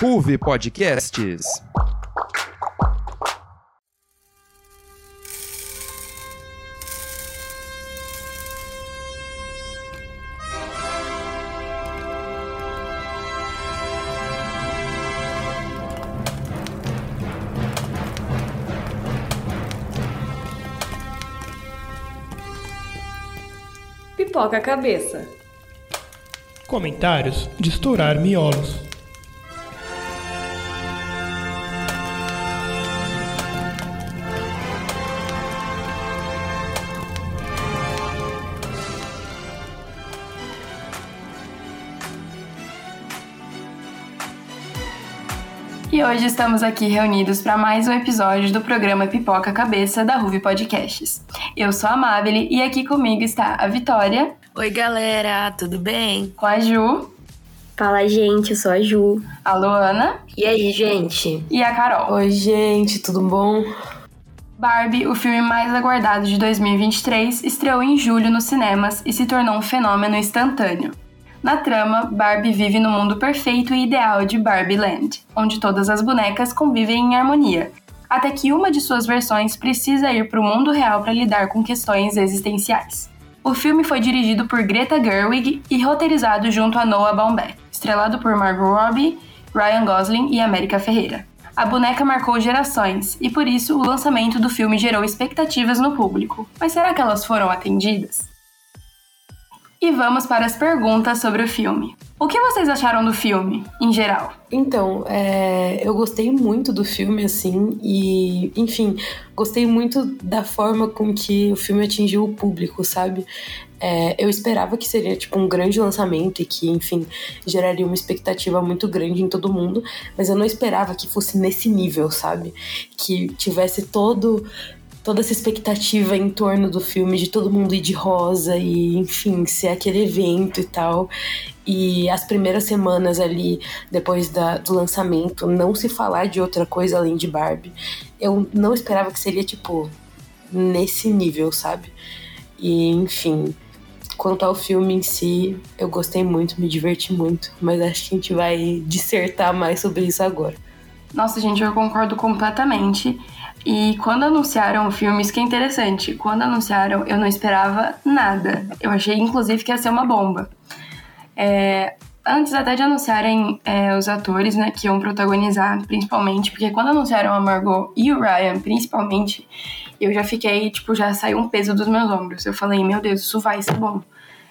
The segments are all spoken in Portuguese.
Ruve Podcasts. Pipoca a cabeça. Comentários de estourar miolos. E hoje estamos aqui reunidos para mais um episódio do programa Pipoca Cabeça da Ruve Podcasts. Eu sou a Amabile e aqui comigo está a Vitória. Oi, galera, tudo bem? Com a Ju. Fala, gente, eu sou a Ju. A Luana. E aí, gente? E a Carol. Oi, gente, tudo bom? Barbie, o filme mais aguardado de 2023, estreou em julho nos cinemas e se tornou um fenômeno instantâneo. Na trama, Barbie vive no mundo perfeito e ideal de Barbie Land, onde todas as bonecas convivem em harmonia, até que uma de suas versões precisa ir para o mundo real para lidar com questões existenciais. O filme foi dirigido por Greta Gerwig e roteirizado junto a Noah Baumbach, estrelado por Margot Robbie, Ryan Gosling e América Ferreira. A boneca marcou gerações e por isso o lançamento do filme gerou expectativas no público. Mas será que elas foram atendidas? E vamos para as perguntas sobre o filme. O que vocês acharam do filme, em geral? Então, é, eu gostei muito do filme, assim, e, enfim, gostei muito da forma com que o filme atingiu o público, sabe? É, eu esperava que seria, tipo, um grande lançamento e que, enfim, geraria uma expectativa muito grande em todo mundo, mas eu não esperava que fosse nesse nível, sabe? Que tivesse todo toda essa expectativa em torno do filme, de todo mundo ir de rosa e, enfim, ser aquele evento e tal. E as primeiras semanas ali, depois da, do lançamento, não se falar de outra coisa além de Barbie. Eu não esperava que seria, tipo, nesse nível, sabe? E, enfim. Quanto ao filme em si, eu gostei muito, me diverti muito, mas acho que a gente vai dissertar mais sobre isso agora. Nossa, gente, eu concordo completamente. E quando anunciaram o filme, isso que é interessante, quando anunciaram, eu não esperava nada. Eu achei, inclusive, que ia ser uma bomba. É, antes até de anunciarem é, os atores, né, que iam protagonizar, principalmente, porque quando anunciaram a Margot e o Ryan, principalmente, eu já fiquei, tipo, já saiu um peso dos meus ombros. Eu falei, meu Deus, isso vai ser bom.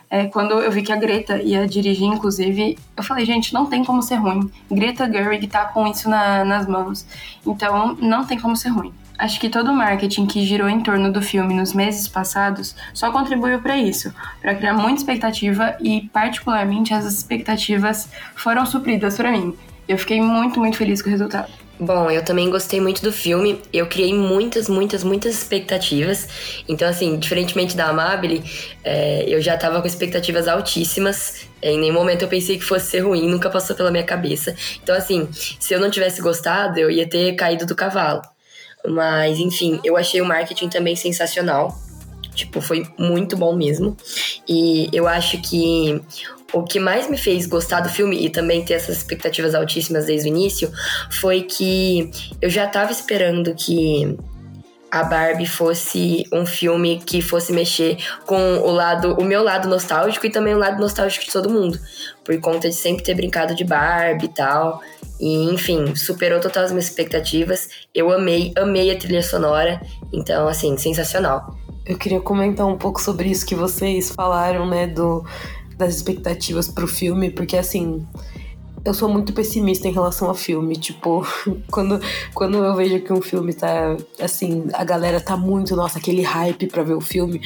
É, quando eu vi que a Greta ia dirigir, inclusive, eu falei, gente, não tem como ser ruim. Greta Gerwig tá com isso na, nas mãos. Então, não tem como ser ruim. Acho que todo o marketing que girou em torno do filme nos meses passados só contribuiu para isso, para criar muita expectativa e, particularmente, as expectativas foram supridas para mim. Eu fiquei muito, muito feliz com o resultado. Bom, eu também gostei muito do filme. Eu criei muitas, muitas, muitas expectativas. Então, assim, diferentemente da Amabile, é, eu já tava com expectativas altíssimas. Em nenhum momento eu pensei que fosse ser ruim, nunca passou pela minha cabeça. Então, assim, se eu não tivesse gostado, eu ia ter caído do cavalo. Mas, enfim, eu achei o marketing também sensacional. Tipo, foi muito bom mesmo. E eu acho que o que mais me fez gostar do filme e também ter essas expectativas altíssimas desde o início foi que eu já tava esperando que a Barbie fosse um filme que fosse mexer com o lado, o meu lado nostálgico e também o lado nostálgico de todo mundo, por conta de sempre ter brincado de Barbie e tal. E, enfim, superou todas as minhas expectativas. Eu amei, amei a trilha sonora. Então, assim, sensacional. Eu queria comentar um pouco sobre isso que vocês falaram, né, do das expectativas pro filme, porque assim, eu sou muito pessimista em relação ao filme. Tipo, quando, quando eu vejo que um filme tá assim, a galera tá muito, nossa, aquele hype pra ver o filme,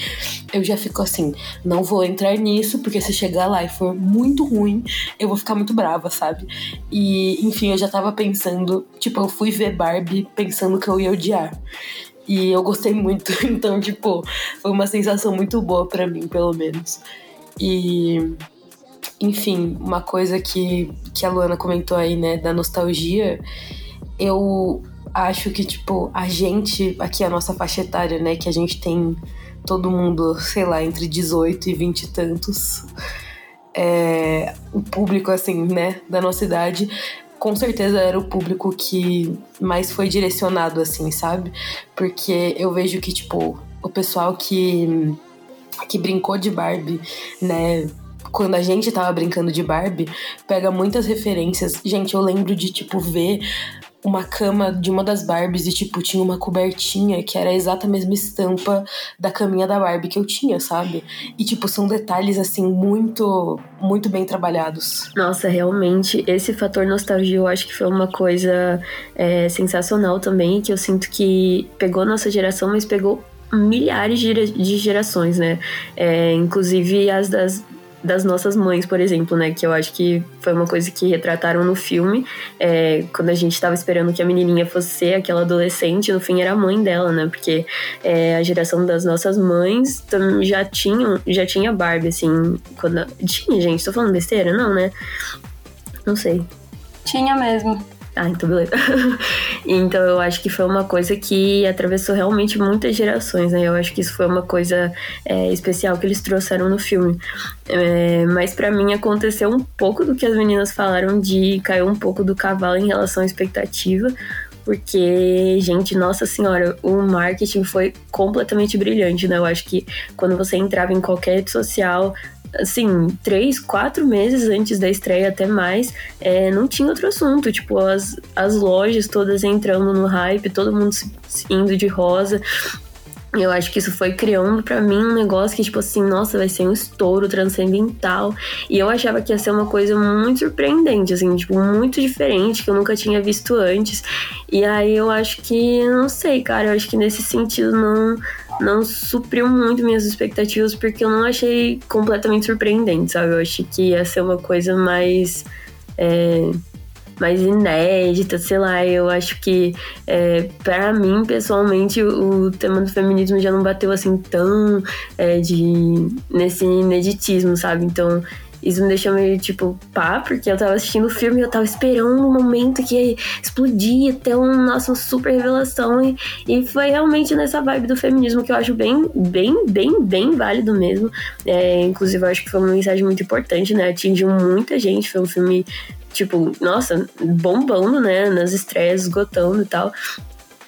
eu já fico assim, não vou entrar nisso, porque se chegar lá e for muito ruim, eu vou ficar muito brava, sabe? E, enfim, eu já tava pensando, tipo, eu fui ver Barbie pensando que eu ia odiar. E eu gostei muito, então, tipo, foi uma sensação muito boa para mim, pelo menos. E, enfim, uma coisa que, que a Luana comentou aí, né, da nostalgia, eu acho que, tipo, a gente, aqui a nossa faixa etária, né, que a gente tem todo mundo, sei lá, entre 18 e 20 e tantos, é, o público, assim, né, da nossa idade, com certeza era o público que mais foi direcionado, assim, sabe? Porque eu vejo que, tipo, o pessoal que, que brincou de Barbie, né? Quando a gente tava brincando de Barbie, pega muitas referências. Gente, eu lembro de, tipo, ver uma cama de uma das Barbies e, tipo, tinha uma cobertinha que era exata mesma estampa da caminha da Barbie que eu tinha, sabe? E, tipo, são detalhes, assim, muito, muito bem trabalhados. Nossa, realmente, esse fator nostalgia eu acho que foi uma coisa é, sensacional também, que eu sinto que pegou nossa geração, mas pegou milhares de gerações, né? É, inclusive as das das nossas mães, por exemplo, né? Que eu acho que foi uma coisa que retrataram no filme. É, quando a gente estava esperando que a menininha fosse ser aquela adolescente, no fim era a mãe dela, né? Porque é, a geração das nossas mães já tinha, já tinha Barbie, assim. Quando... Tinha, gente, tô falando besteira? Não, né? Não sei. Tinha mesmo. Ah, então beleza. então eu acho que foi uma coisa que atravessou realmente muitas gerações, né? Eu acho que isso foi uma coisa é, especial que eles trouxeram no filme. É, mas para mim aconteceu um pouco do que as meninas falaram de cair um pouco do cavalo em relação à expectativa. Porque, gente, nossa senhora, o marketing foi completamente brilhante, né? Eu acho que quando você entrava em qualquer rede social, assim, três, quatro meses antes da estreia, até mais, é, não tinha outro assunto. Tipo, as, as lojas todas entrando no hype, todo mundo indo de rosa. Eu acho que isso foi criando para mim um negócio que, tipo assim, nossa, vai ser um estouro transcendental. E eu achava que ia ser uma coisa muito surpreendente, assim, tipo, muito diferente, que eu nunca tinha visto antes. E aí eu acho que, não sei, cara, eu acho que nesse sentido não, não supriu muito minhas expectativas, porque eu não achei completamente surpreendente, sabe? Eu achei que ia ser uma coisa mais. É, mais inédita, sei lá, eu acho que é, para mim, pessoalmente, o, o, tema do feminismo já não bateu assim tão é, de nesse ineditismo, sabe? Então isso me deixou meio tipo, pá, porque eu tava assistindo o filme e eu tava esperando um momento que ia explodir, ter um, nossa, super revelação. E, e foi realmente nessa vibe do feminismo que eu acho bem, bem, bem, bem válido mesmo. É, inclusive, eu acho que foi uma mensagem muito importante, né? Atingiu muita gente, foi um filme tipo, nossa, bombando, né? Nas estreias, esgotando e tal.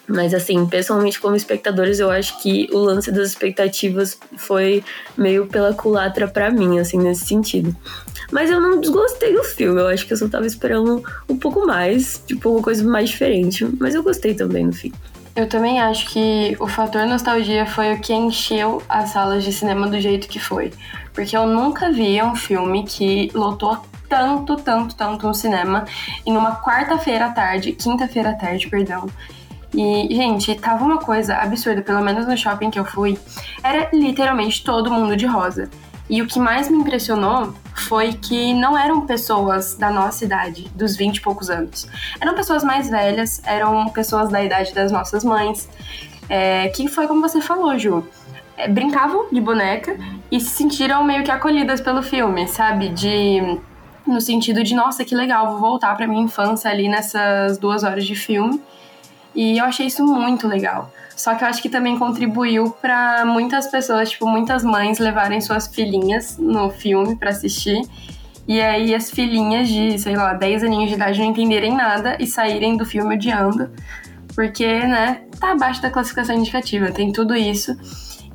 Mas assim, pessoalmente como espectadores, eu acho que o lance das expectativas foi meio pela culatra para mim, assim, nesse sentido. Mas eu não desgostei do filme, eu acho que eu só tava esperando um pouco mais, tipo, uma coisa mais diferente. Mas eu gostei também no fim. Eu também acho que o fator nostalgia foi o que encheu as salas de cinema do jeito que foi. Porque eu nunca vi um filme que lotou tanto, tanto, tanto no cinema em uma quarta-feira à tarde, quinta-feira à tarde, perdão. E, gente, tava uma coisa absurda, pelo menos no shopping que eu fui, era literalmente todo mundo de rosa. E o que mais me impressionou foi que não eram pessoas da nossa idade, dos 20 e poucos anos. Eram pessoas mais velhas, eram pessoas da idade das nossas mães, é, que foi como você falou, Ju. É, brincavam de boneca e se sentiram meio que acolhidas pelo filme, sabe? De no sentido de, nossa, que legal, vou voltar para minha infância ali nessas duas horas de filme. E eu achei isso muito legal. Só que eu acho que também contribuiu para muitas pessoas, tipo, muitas mães levarem suas filhinhas no filme para assistir. E aí as filhinhas de, sei lá, 10 aninhos de idade não entenderem nada e saírem do filme odiando. Porque, né, tá abaixo da classificação indicativa, tem tudo isso.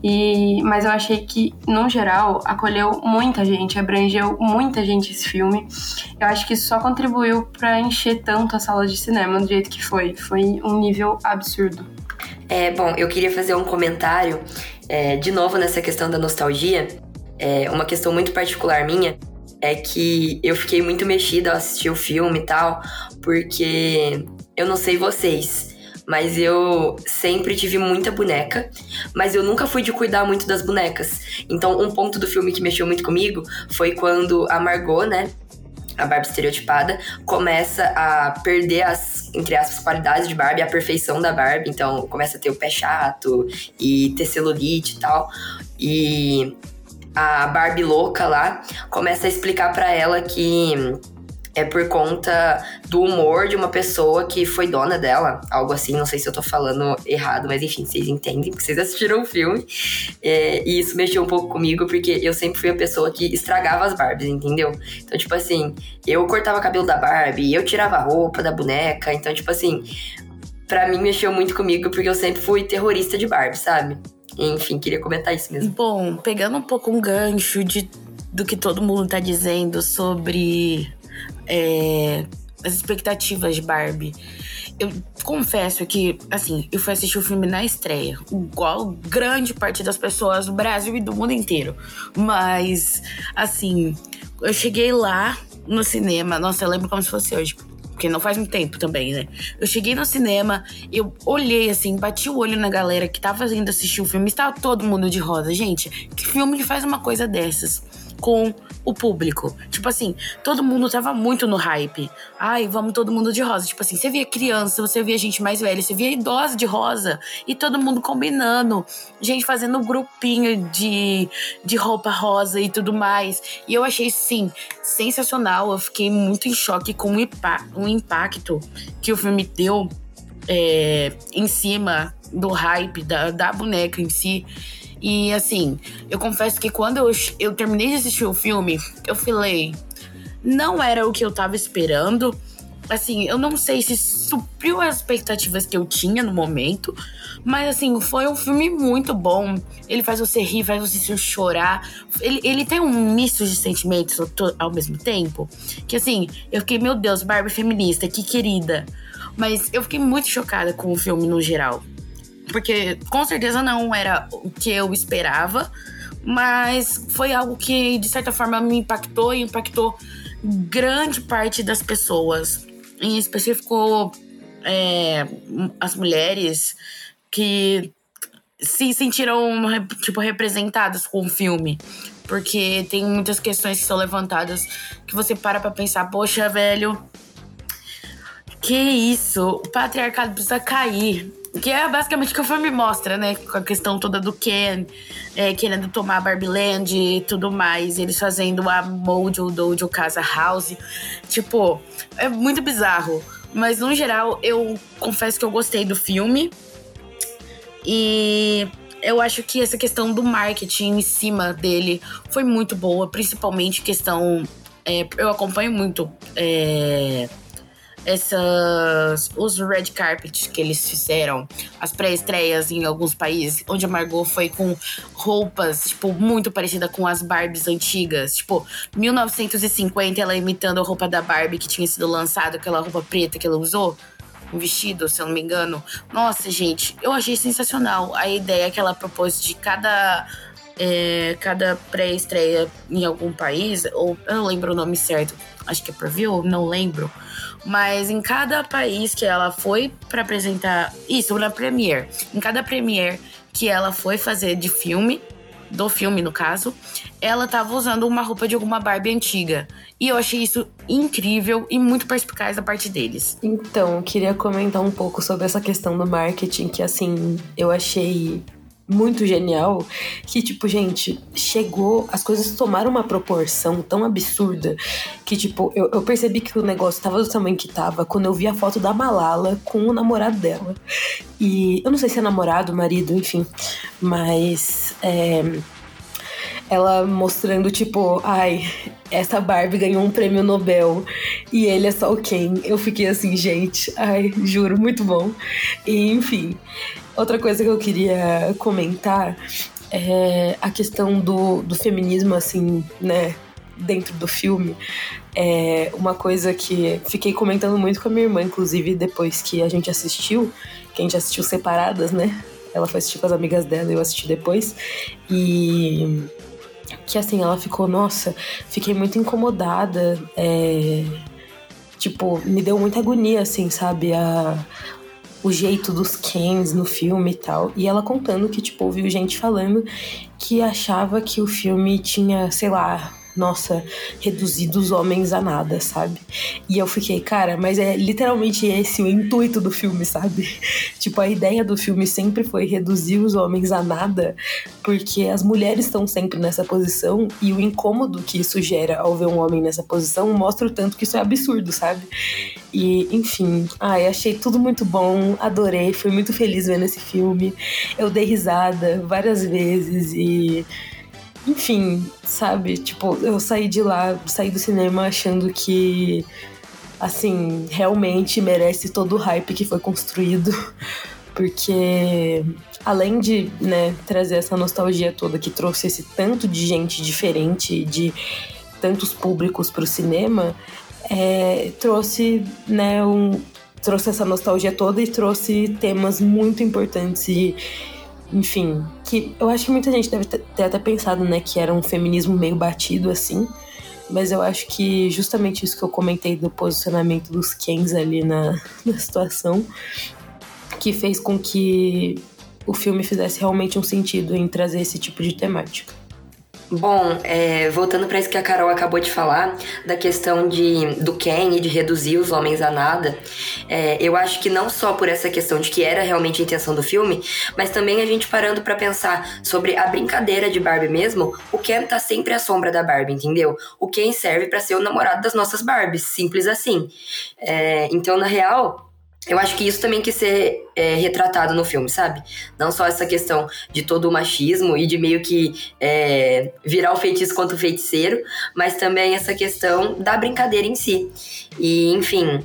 E, mas eu achei que, no geral, acolheu muita gente, abrangeu muita gente esse filme. Eu acho que isso só contribuiu para encher tanto a sala de cinema do jeito que foi. Foi um nível absurdo. É, bom, eu queria fazer um comentário, é, de novo nessa questão da nostalgia. É, uma questão muito particular minha é que eu fiquei muito mexida ao assistir o filme e tal, porque eu não sei vocês, mas eu sempre tive muita boneca, mas eu nunca fui de cuidar muito das bonecas. Então, um ponto do filme que mexeu muito comigo foi quando a Margot, né, a Barbie estereotipada, começa a perder as, entre aspas, qualidades de Barbie, a perfeição da Barbie. Então, começa a ter o pé chato e ter celulite e tal. E a Barbie louca lá começa a explicar para ela que é por conta do humor de uma pessoa que foi dona dela, algo assim, não sei se eu tô falando errado, mas enfim, vocês entendem, porque vocês assistiram o filme. É, e isso mexeu um pouco comigo, porque eu sempre fui a pessoa que estragava as Barbies, entendeu? Então, tipo assim, eu cortava o cabelo da Barbie, eu tirava a roupa da boneca, então, tipo assim, pra mim mexeu muito comigo, porque eu sempre fui terrorista de Barbie, sabe? Enfim, queria comentar isso mesmo. Bom, pegando um pouco um gancho de, do que todo mundo tá dizendo sobre é, as expectativas de Barbie. Eu confesso que, assim, eu fui assistir o filme na estreia, igual grande parte das pessoas do Brasil e do mundo inteiro. Mas, assim, eu cheguei lá no cinema, nossa, eu lembro como se fosse hoje porque não faz muito tempo também, né? Eu cheguei no cinema, eu olhei assim, bati o olho na galera que tava indo assistir o filme, estava todo mundo de rosa. Gente, que filme que faz uma coisa dessas? Com o público. Tipo assim, todo mundo tava muito no hype. Ai, vamos todo mundo de rosa. Tipo assim, você via criança, você via gente mais velha, você via idosa de rosa. E todo mundo combinando. Gente fazendo grupinho de, de roupa rosa e tudo mais. E eu achei, sim, sensacional. Eu fiquei muito em choque com o, o impacto que o filme deu é, em cima do hype da, da boneca em si. E assim, eu confesso que quando eu, eu terminei de assistir o filme, eu falei, não era o que eu tava esperando. Assim, eu não sei se supriu as expectativas que eu tinha no momento, mas assim, foi um filme muito bom. Ele faz você rir, faz você chorar. Ele, ele tem um misto de sentimentos ao mesmo tempo. Que assim, eu fiquei, meu Deus, Barbie feminista, que querida. Mas eu fiquei muito chocada com o filme no geral. Porque com certeza não era o que eu esperava, mas foi algo que de certa forma me impactou e impactou grande parte das pessoas. Em específico, é, as mulheres que se sentiram tipo representadas com o filme porque tem muitas questões que são levantadas que você para pra pensar, poxa, velho, que isso? O patriarcado precisa cair. Que é basicamente o que o filme mostra, né? Com a questão toda do Ken é, querendo tomar a Barbie Land e tudo mais. Eles fazendo a Mojo Dojo Casa House. Tipo, é muito bizarro. Mas no geral, eu confesso que eu gostei do filme. E eu acho que essa questão do marketing em cima dele foi muito boa, principalmente questão. É, eu acompanho muito. É, essas os red carpets que eles fizeram, as pré-estreias em alguns países, onde a Margot foi com roupas, tipo, muito parecida com as Barbies antigas, tipo, 1950 ela imitando a roupa da Barbie que tinha sido lançada, aquela roupa preta que ela usou, um vestido, se eu não me engano. Nossa, gente, eu achei sensacional a ideia que ela propôs de cada é, cada pré-estreia em algum país, ou eu não lembro o nome certo, acho que é preview, não lembro mas em cada país que ela foi para apresentar. Isso, na Premiere. Em cada Premiere que ela foi fazer de filme, do filme no caso, ela tava usando uma roupa de alguma Barbie antiga. E eu achei isso incrível e muito perspicaz da parte deles. Então, queria comentar um pouco sobre essa questão do marketing, que assim, eu achei muito genial que, tipo, gente, chegou, as coisas tomaram uma proporção tão absurda que, tipo, eu, eu percebi que o negócio tava do tamanho que tava quando eu vi a foto da Malala com o namorado dela. E eu não sei se é namorado, marido, enfim, mas. É, ela mostrando, tipo, ai, essa Barbie ganhou um prêmio Nobel e ele é só o Ken. Eu fiquei assim, gente, ai, juro, muito bom. E, enfim. Outra coisa que eu queria comentar é a questão do, do feminismo, assim, né, dentro do filme. É uma coisa que fiquei comentando muito com a minha irmã, inclusive, depois que a gente assistiu, que a gente assistiu separadas, né? Ela foi assistir com as amigas dela e eu assisti depois. E que assim, ela ficou, nossa, fiquei muito incomodada. É, tipo, me deu muita agonia, assim, sabe? A, o jeito dos Kens no filme e tal. E ela contando que, tipo, ouviu gente falando que achava que o filme tinha, sei lá, nossa, reduzir os homens a nada, sabe? E eu fiquei, cara, mas é literalmente esse o intuito do filme, sabe? tipo, a ideia do filme sempre foi reduzir os homens a nada, porque as mulheres estão sempre nessa posição e o incômodo que isso gera ao ver um homem nessa posição mostra o tanto que isso é absurdo, sabe? E, enfim, ai, achei tudo muito bom, adorei, fui muito feliz vendo esse filme. Eu dei risada várias vezes e enfim, sabe? Tipo, eu saí de lá, saí do cinema achando que, assim, realmente merece todo o hype que foi construído. Porque, além de, né, trazer essa nostalgia toda que trouxe esse tanto de gente diferente, de tantos públicos para o cinema, é, trouxe, né, um, trouxe essa nostalgia toda e trouxe temas muito importantes e enfim, que eu acho que muita gente deve ter até pensado, né, que era um feminismo meio batido assim, mas eu acho que justamente isso que eu comentei do posicionamento dos Kens ali na, na situação, que fez com que o filme fizesse realmente um sentido em trazer esse tipo de temática. Bom, é, voltando para isso que a Carol acabou de falar, da questão de, do Ken e de reduzir os homens a nada, é, eu acho que não só por essa questão de que era realmente a intenção do filme, mas também a gente parando para pensar sobre a brincadeira de Barbie mesmo, o Ken tá sempre à sombra da Barbie, entendeu? O Ken serve para ser o namorado das nossas Barbies, simples assim. É, então, na real, eu acho que isso também quis ser é, retratado no filme, sabe? Não só essa questão de todo o machismo e de meio que é, virar o feitiço contra o feiticeiro, mas também essa questão da brincadeira em si. E, enfim,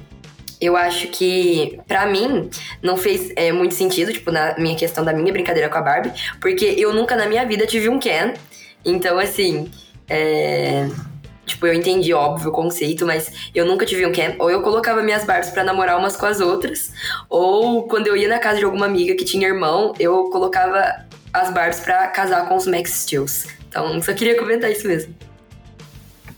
eu acho que, para mim, não fez é, muito sentido, tipo, na minha questão da minha brincadeira com a Barbie, porque eu nunca na minha vida tive um Ken. Então, assim, é Tipo, eu entendi, óbvio, o conceito, mas eu nunca tive um camp. Ou eu colocava minhas Barbies para namorar umas com as outras, ou quando eu ia na casa de alguma amiga que tinha irmão, eu colocava as Barbies para casar com os Max Steels. Então, só queria comentar isso mesmo.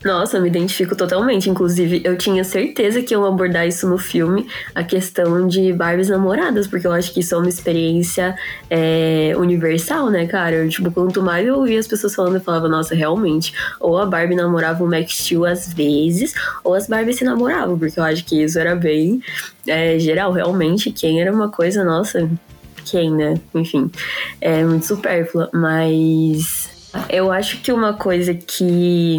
Nossa, me identifico totalmente. Inclusive, eu tinha certeza que iam abordar isso no filme, a questão de Barbies namoradas, porque eu acho que isso é uma experiência é, universal, né, cara? Eu, tipo, quanto mais eu ouvia as pessoas falando, eu falava, nossa, realmente, ou a Barbie namorava o Max Steel às vezes, ou as Barbies se namoravam, porque eu acho que isso era bem é, geral, realmente. Quem era uma coisa, nossa, quem, né? Enfim, é muito supérflua, mas. Eu acho que uma coisa que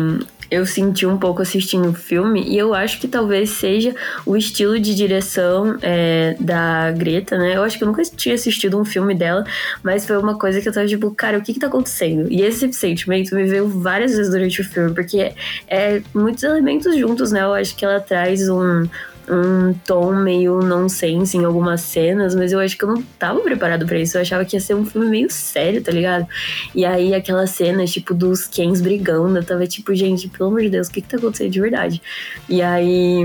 eu senti um pouco assistindo o filme e eu acho que talvez seja o estilo de direção é, da Greta, né? Eu acho que eu nunca tinha assistido um filme dela, mas foi uma coisa que eu tava tipo, cara, o que que tá acontecendo? E esse sentimento me veio várias vezes durante o filme, porque é, é muitos elementos juntos, né? Eu acho que ela traz um, um tom meio nonsense em algumas cenas, mas eu acho que eu não tava preparado para isso. Eu achava que ia ser um filme meio sério, tá ligado? E aí aquelas cenas, tipo, dos Kens brigando, eu tava tipo, gente, pelo amor de Deus, o que que tá acontecendo de verdade? E aí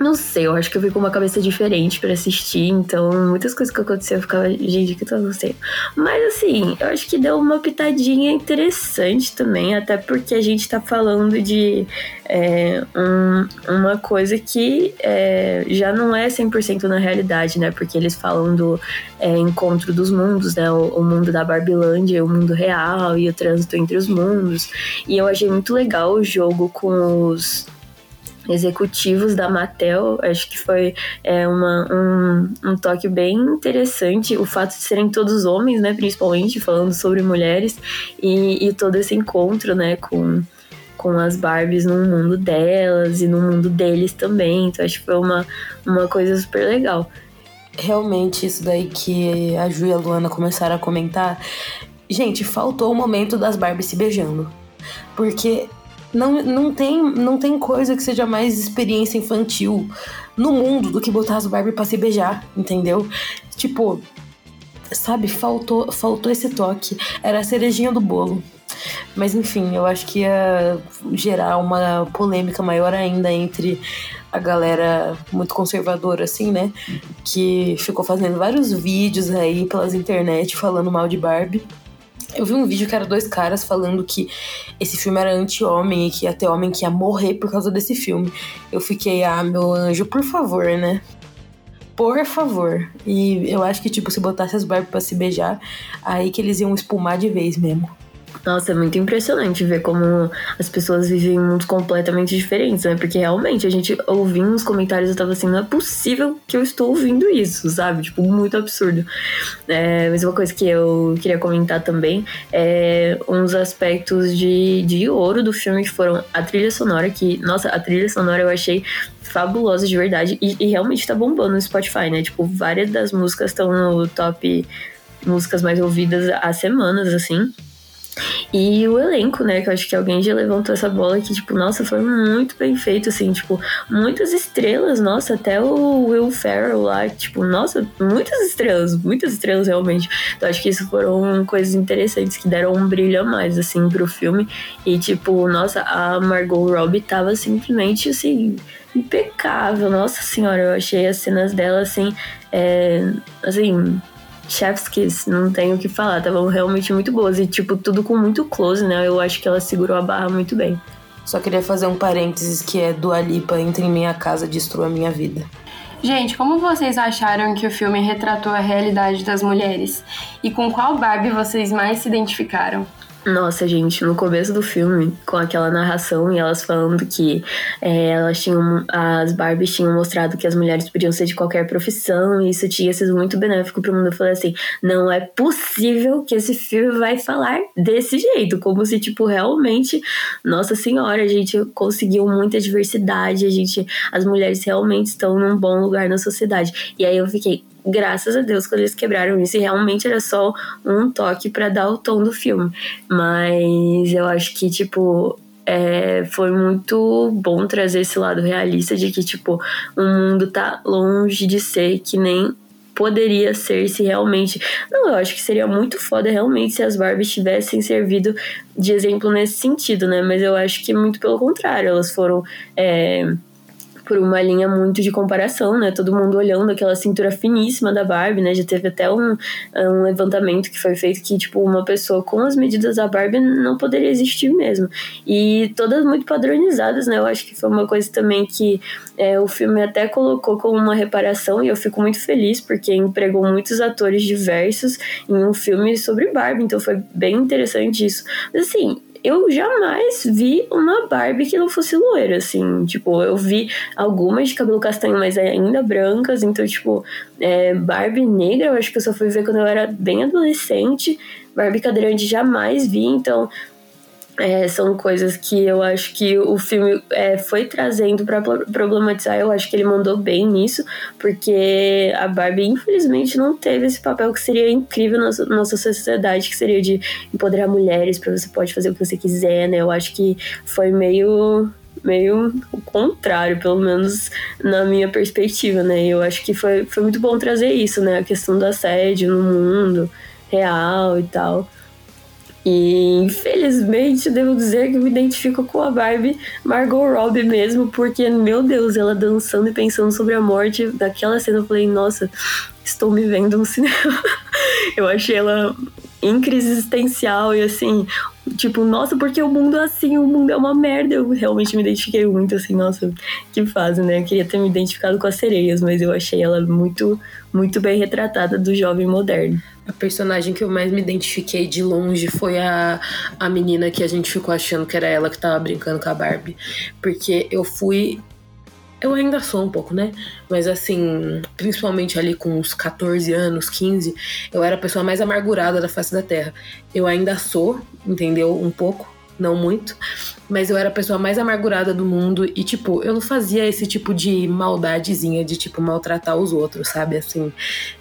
não sei, eu acho que eu vi com uma cabeça diferente para assistir, então muitas coisas que aconteceram eu ficava, gente, que tá acontecendo? Mas assim, eu acho que deu uma pitadinha interessante também, até porque a gente tá falando de é, um, uma coisa que é, já não é 100% na realidade, né? Porque eles falam do é, encontro dos mundos, né? O, o mundo da Barbilândia, o mundo real e o trânsito entre os mundos. E eu achei muito legal o jogo com os executivos da Mattel. Acho que foi é, uma, um, um toque bem interessante. O fato de serem todos homens, né? Principalmente falando sobre mulheres e, e todo esse encontro, né? Com, com as Barbies no mundo delas e no mundo deles também. Então acho que foi uma, uma coisa super legal. Realmente, isso daí que a Ju e a Luana começaram a comentar. Gente, faltou o momento das Barbies se beijando. Porque não, não, tem, não tem coisa que seja mais experiência infantil no mundo do que botar as Barbie pra se beijar, entendeu? Tipo, sabe, faltou, faltou esse toque. Era a cerejinha do bolo. Mas enfim, eu acho que ia gerar uma polêmica maior ainda entre a galera muito conservadora, assim, né? Que ficou fazendo vários vídeos aí pelas internet falando mal de Barbie. Eu vi um vídeo que era dois caras falando que esse filme era anti-homem e que ter homem que ia morrer por causa desse filme. Eu fiquei, ah, meu anjo, por favor, né? Por favor. E eu acho que, tipo, se botasse as Barbie pra se beijar, aí que eles iam espumar de vez mesmo. Nossa, é muito impressionante ver como as pessoas vivem mundos completamente diferentes, né? Porque realmente a gente ouvindo os comentários, eu tava assim, não é possível que eu estou ouvindo isso, sabe? Tipo, muito absurdo. É, mas uma coisa que eu queria comentar também é uns aspectos de, de ouro do filme que foram a trilha sonora, que, nossa, a trilha sonora eu achei fabulosa de verdade e, e realmente tá bombando no Spotify, né? Tipo, várias das músicas estão no top músicas mais ouvidas há semanas, assim. E o elenco, né? Que eu acho que alguém já levantou essa bola que, tipo, nossa, foi muito bem feito, assim, tipo, muitas estrelas, nossa, até o Will Ferrell lá, tipo, nossa, muitas estrelas, muitas estrelas realmente. Então acho que isso foram coisas interessantes que deram um brilho a mais, assim, pro filme. E, tipo, nossa, a Margot Robbie tava simplesmente, assim, impecável. Nossa senhora, eu achei as cenas dela, assim, é, assim Chef's Kiss, não tenho o que falar, estavam realmente muito boas. E, tipo, tudo com muito close, né? Eu acho que ela segurou a barra muito bem. Só queria fazer um parênteses que é do Alipa Entre em Minha Casa, Destrua a Minha Vida. Gente, como vocês acharam que o filme retratou a realidade das mulheres? E com qual Barbie vocês mais se identificaram? Nossa, gente, no começo do filme, com aquela narração e elas falando que é, elas tinham. As Barbies tinham mostrado que as mulheres podiam ser de qualquer profissão, e isso tinha sido muito benéfico pro mundo. Eu falei assim: não é possível que esse filme vai falar desse jeito. Como se, tipo, realmente, nossa senhora, a gente conseguiu muita diversidade, a gente. As mulheres realmente estão num bom lugar na sociedade. E aí eu fiquei, graças a Deus, quando eles quebraram isso, e realmente era só um toque para dar o tom do filme. Mas eu acho que, tipo, é, foi muito bom trazer esse lado realista de que, tipo, o mundo tá longe de ser que nem poderia ser se realmente. Não, eu acho que seria muito foda realmente se as Barbies tivessem servido de exemplo nesse sentido, né? Mas eu acho que muito pelo contrário, elas foram. É, por uma linha muito de comparação, né? Todo mundo olhando aquela cintura finíssima da Barbie, né? Já teve até um, um levantamento que foi feito que, tipo, uma pessoa com as medidas da Barbie não poderia existir mesmo. E todas muito padronizadas, né? Eu acho que foi uma coisa também que é, o filme até colocou como uma reparação e eu fico muito feliz porque empregou muitos atores diversos em um filme sobre Barbie, então foi bem interessante isso. Mas assim, eu jamais vi uma Barbie que não fosse loira, assim. Tipo, eu vi algumas de cabelo castanho, mas ainda brancas. Então, tipo, é, Barbie negra, eu acho que eu só fui ver quando eu era bem adolescente. Barbie cadeirante jamais vi, então é, são coisas que eu acho que o filme é, foi trazendo para problematizar. Eu acho que ele mandou bem nisso, porque a Barbie, infelizmente, não teve esse papel que seria incrível na nossa sociedade, que seria de empoderar mulheres para você pode fazer o que você quiser, né? Eu acho que foi meio meio o contrário, pelo menos na minha perspectiva, né? Eu acho que foi, foi muito bom trazer isso, né? A questão do assédio no mundo real e tal. E infelizmente devo dizer que me identifico com a Barbie Margot Robbie mesmo, porque, meu Deus, ela dançando e pensando sobre a morte daquela cena, eu falei, nossa, estou me vendo no cinema. eu achei ela em crise existencial e assim, tipo, nossa, porque o mundo é assim, o mundo é uma merda. Eu realmente me identifiquei muito, assim, nossa, que fase, né? Eu queria ter me identificado com as sereias, mas eu achei ela muito, muito bem retratada do jovem moderno. A personagem que eu mais me identifiquei de longe foi a, a menina que a gente ficou achando que era ela que tava brincando com a Barbie. Porque eu fui eu ainda sou um pouco, né? Mas assim, principalmente ali com uns 14 anos, 15, eu era a pessoa mais amargurada da face da Terra. Eu ainda sou, entendeu? Um pouco, não muito. Mas eu era a pessoa mais amargurada do mundo e, tipo, eu não fazia esse tipo de maldadezinha de, tipo, maltratar os outros, sabe? Assim,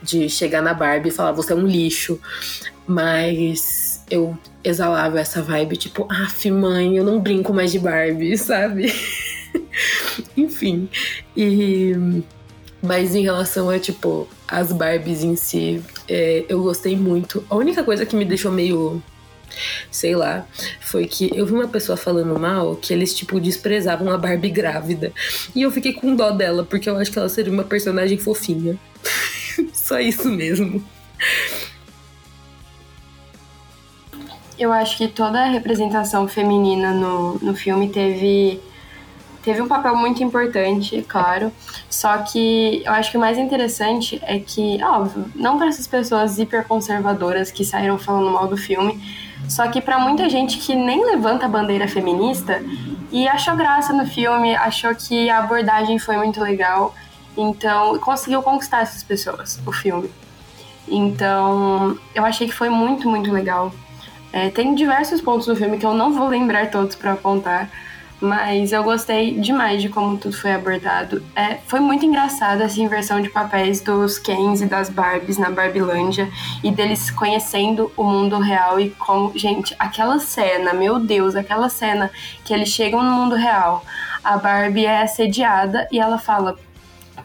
de chegar na Barbie e falar, você é um lixo. Mas eu exalava essa vibe, tipo, af, mãe, eu não brinco mais de Barbie, sabe? Enfim. E. Mas em relação a, tipo, as Barbies em si, é, eu gostei muito. A única coisa que me deixou meio. Sei lá, foi que eu vi uma pessoa falando mal que eles, tipo, desprezavam a Barbie grávida. E eu fiquei com dó dela, porque eu acho que ela seria uma personagem fofinha. Só isso mesmo. Eu acho que toda a representação feminina no, no filme teve teve um papel muito importante, claro. Só que eu acho que o mais interessante é que, óbvio, não para essas pessoas hiperconservadoras que saíram falando mal do filme, Só que para muita gente que nem levanta a bandeira feminista e achou graça no filme, achou que a abordagem foi muito legal, então conseguiu conquistar essas pessoas, o filme. Então, eu achei que foi muito, muito legal. É, tem diversos pontos no filme que eu não vou lembrar todos para apontar, mas eu gostei demais de como tudo foi abordado. É, foi muito engraçada essa inversão de papéis dos Kens e das Barbies na Barbilândia e deles conhecendo o mundo real e como. Gente, aquela cena, meu Deus, aquela cena que eles chegam no mundo real. A Barbie é assediada e ela fala: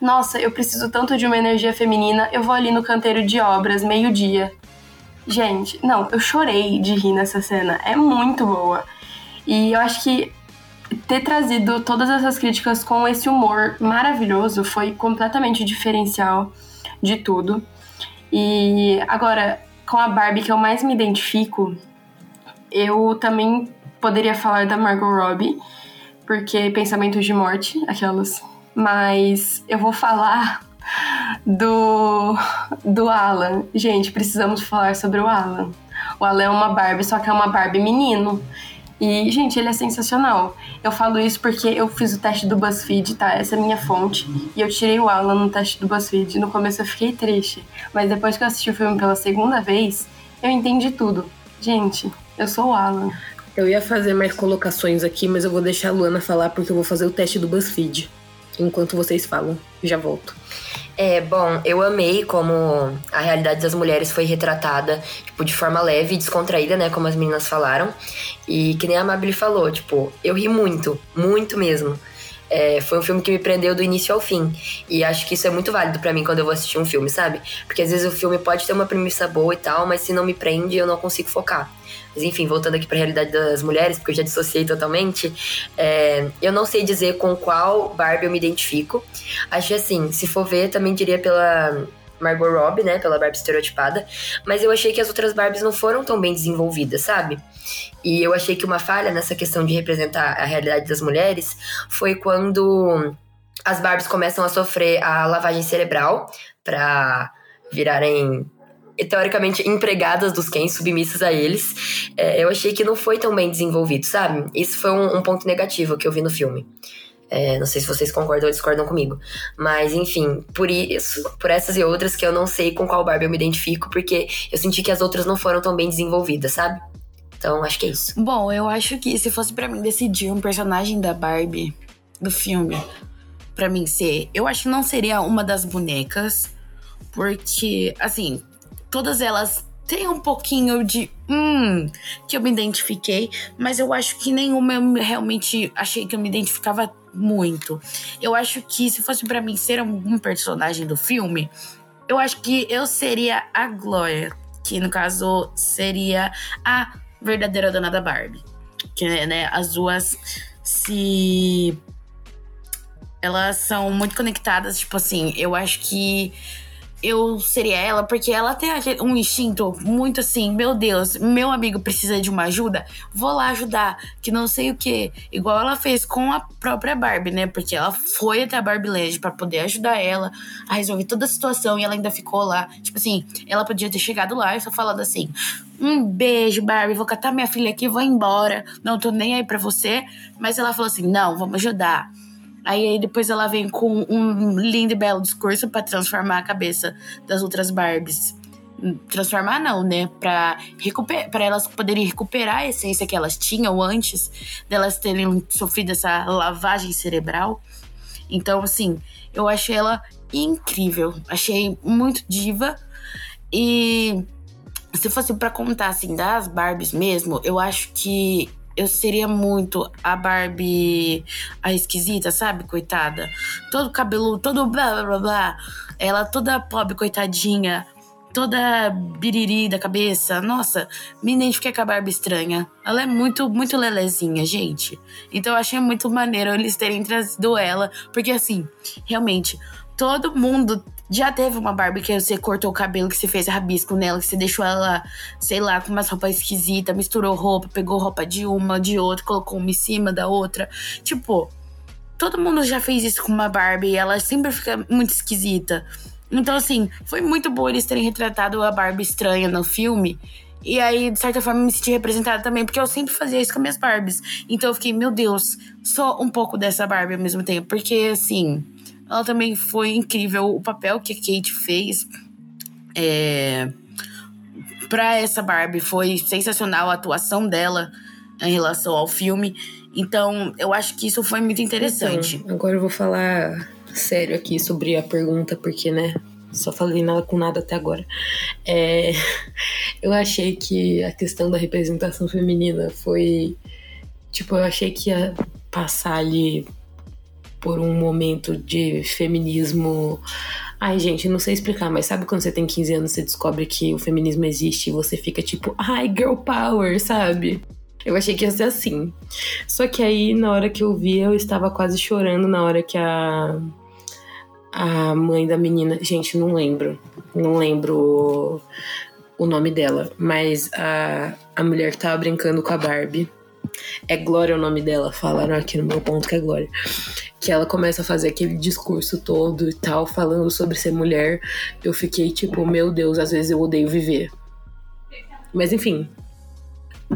Nossa, eu preciso tanto de uma energia feminina, eu vou ali no canteiro de obras, meio-dia. Gente, não, eu chorei de rir nessa cena. É muito boa. E eu acho que ter trazido todas essas críticas com esse humor maravilhoso foi completamente diferencial de tudo. E agora, com a Barbie que eu mais me identifico, eu também poderia falar da Margot Robbie, porque pensamentos de morte, aquelas. Mas eu vou falar do, do Alan. Gente, precisamos falar sobre o Alan. O Alan é uma Barbie, só que é uma Barbie menino. E, gente, ele é sensacional. Eu falo isso porque eu fiz o teste do BuzzFeed, tá? Essa é minha fonte. E eu tirei o Alan no teste do BuzzFeed. No começo eu fiquei triste. Mas depois que eu assisti o filme pela segunda vez, eu entendi tudo. Gente, eu sou o Alan. Eu ia fazer mais colocações aqui, mas eu vou deixar a Luana falar porque eu vou fazer o teste do BuzzFeed. Enquanto vocês falam, já volto. É, bom, eu amei como a realidade das mulheres foi retratada, tipo, de forma leve e descontraída, né, como as meninas falaram. E que nem a Amabile falou, tipo, eu ri muito, muito mesmo. É, foi um filme que me prendeu do início ao fim. E acho que isso é muito válido para mim quando eu vou assistir um filme, sabe? Porque às vezes o filme pode ter uma premissa boa e tal, mas se não me prende, eu não consigo focar. Mas enfim, voltando aqui para a realidade das mulheres, porque eu já dissociei totalmente, é, eu não sei dizer com qual Barbie eu me identifico. Acho assim, se for ver, também diria pela Margot Robbie, né, pela Barbie estereotipada, mas eu achei que as outras Barbies não foram tão bem desenvolvidas, sabe? E eu achei que uma falha nessa questão de representar a realidade das mulheres foi quando as Barbies começam a sofrer a lavagem cerebral para virarem teoricamente empregadas dos Kens, submissas a eles, é, eu achei que não foi tão bem desenvolvido, sabe? Isso foi um, um ponto negativo que eu vi no filme. É, não sei se vocês concordam ou discordam comigo. Mas, enfim, por isso, por essas e outras que eu não sei com qual Barbie eu me identifico, porque eu senti que as outras não foram tão bem desenvolvidas, sabe? Então, acho que é isso. Bom, eu acho que se fosse para mim decidir um personagem da Barbie do filme, para mim ser, eu acho que não seria uma das bonecas, porque, assim, todas elas têm um pouquinho de hum que eu me identifiquei, mas eu acho que nenhuma eu realmente achei que eu me identificava muito. Eu acho que se fosse para mim ser algum personagem do filme, eu acho que eu seria a Glória, que no caso seria a verdadeira dona da Barbie. Que, né, as duas se elas são muito conectadas, tipo assim, eu acho que eu seria ela, porque ela tem um instinto muito assim, meu Deus, meu amigo precisa de uma ajuda, vou lá ajudar, que não sei o que. Igual ela fez com a própria Barbie, né? Porque ela foi até a Barbie Land pra poder ajudar ela a resolver toda a situação e ela ainda ficou lá. Tipo assim, ela podia ter chegado lá e só falado assim: um beijo, Barbie, vou catar minha filha aqui vou embora. Não tô nem aí pra você. Mas ela falou assim: não, vamos ajudar. Aí depois ela vem com um lindo e belo discurso para transformar a cabeça das outras Barbies. Transformar não, né? Pra, recuper pra elas poderem recuperar a essência que elas tinham antes delas terem sofrido essa lavagem cerebral. Então, assim, eu achei ela incrível. Achei muito diva. E se fosse para contar, assim, das Barbies mesmo, eu acho que eu seria muito a Barbie, a esquisita, sabe? Coitada. Todo cabelo, todo blá blá blá blá. Ela toda pobre, coitadinha. Toda biriri da cabeça. Nossa, me identifiquei com a Barbie estranha. Ela é muito, muito lelezinha, gente. Então eu achei muito maneiro eles terem trazido ela. Porque assim, realmente, todo mundo já teve uma Barbie que você cortou o cabelo, que você fez rabisco nela, que você deixou ela, sei lá, com umas roupas esquisitas, misturou roupa, pegou roupa de uma, de outra, colocou uma em cima da outra. Tipo, todo mundo já fez isso com uma Barbie e ela sempre fica muito esquisita. Então, assim, foi muito bom eles terem retratado a Barbie estranha no filme. E aí, de certa forma, me senti representada também, porque eu sempre fazia isso com minhas Barbies. Então eu fiquei, meu Deus, sou um pouco dessa Barbie ao mesmo tempo. Porque, assim, ela também foi incrível. O papel que a Kate fez é, pra essa Barbie foi sensacional. A atuação dela em relação ao filme. Então, eu acho que isso foi muito interessante. Então, agora eu vou falar sério aqui sobre a pergunta, porque, né? Só falei nada com nada até agora. É, eu achei que a questão da representação feminina foi. Tipo, eu achei que ia passar ali por um momento de feminismo. Ai, gente, não sei explicar, mas sabe quando você tem 15 anos você descobre que o feminismo existe e você fica tipo, ai, girl power, sabe? Eu achei que ia ser assim. Só que aí, na hora que eu vi, eu estava quase chorando na hora que a a mãe da menina, gente, não lembro, não lembro o nome dela, mas a, a mulher que tava brincando com a Barbie, é Glória o nome dela, falaram aqui no meu ponto que é Glória, que ela começa a fazer aquele discurso todo e tal, falando sobre ser mulher, eu fiquei tipo, meu Deus, às vezes eu odeio viver. Mas enfim,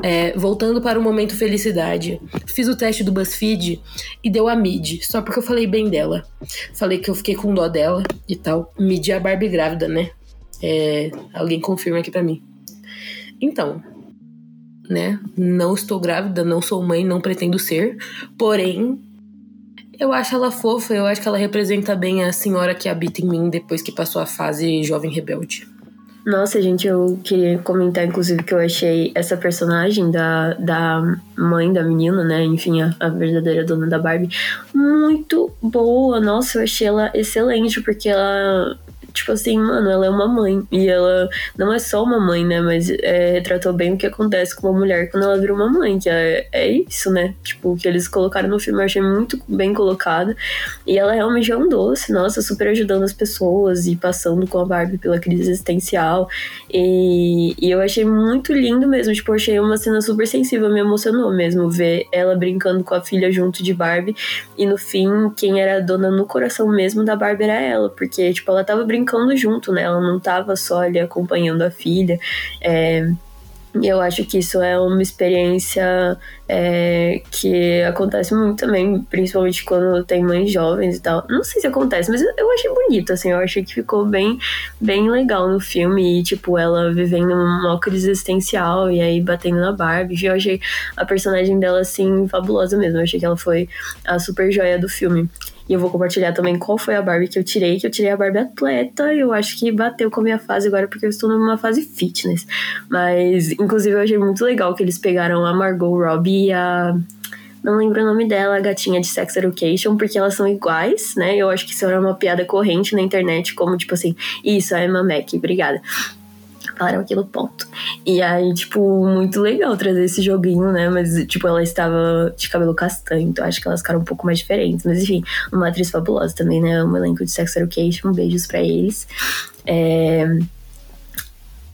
é, voltando para o momento felicidade. Fiz o teste do BuzzFeed e deu a Mid, só porque eu falei bem dela. Falei que eu fiquei com dó dela e tal. Mid é a Barbie grávida, né? É, alguém confirma aqui para mim. Então, né? Não estou grávida, não sou mãe, não pretendo ser. Porém, eu acho ela fofa, eu acho que ela representa bem a senhora que habita em mim depois que passou a fase jovem rebelde. Nossa, gente, eu queria comentar, inclusive, que eu achei essa personagem da, da mãe da menina, né? Enfim, a, a verdadeira dona da Barbie, muito boa. Nossa, eu achei ela excelente, porque ela tipo assim, mano, ela é uma mãe. E ela não é só uma mãe, né? Mas é, retratou bem o que acontece com uma mulher quando ela vira uma mãe, que é, é isso, né? Tipo, o que eles colocaram no filme eu achei muito bem colocado. E ela realmente é um doce, nossa, super ajudando as pessoas e passando com a Barbie pela crise existencial. E, e eu achei muito lindo mesmo. Tipo, achei uma cena super sensível, me emocionou mesmo ver ela brincando com a filha junto de Barbie. E no fim, quem era a dona no coração mesmo da Barbie era ela, porque, tipo, ela tava brincando brincando junto, né? Ela não tava só ali acompanhando a filha. É, e eu acho que isso é uma experiência é, que acontece muito também, principalmente quando tem mães jovens e tal. Não sei se acontece, mas eu achei bonito, assim, eu achei que ficou bem, bem legal no filme. E, tipo, ela vivendo uma crise existencial e aí batendo na Barbie. Eu achei a personagem dela, assim, fabulosa mesmo. Eu achei que ela foi a super joia do filme. E eu vou compartilhar também qual foi a Barbie que eu tirei, que eu tirei a Barbie atleta. E eu acho que bateu com a minha fase agora, porque eu estou numa fase fitness. Mas, inclusive, eu achei muito legal que eles pegaram a Margot Robbie e a não lembro o nome dela, a gatinha de Sex Education, porque elas são iguais, né? Eu acho que isso era uma piada corrente na internet, como tipo assim, isso, a Emma Mac, obrigada falaram aquilo, ponto. E aí, tipo, muito legal trazer esse joguinho, né? Mas, tipo, ela estava de cabelo castanho, então acho que elas ficaram um pouco mais diferentes. Mas, enfim, uma atriz fabulosa também, né? Um elenco de Sex Education, beijos para eles. É...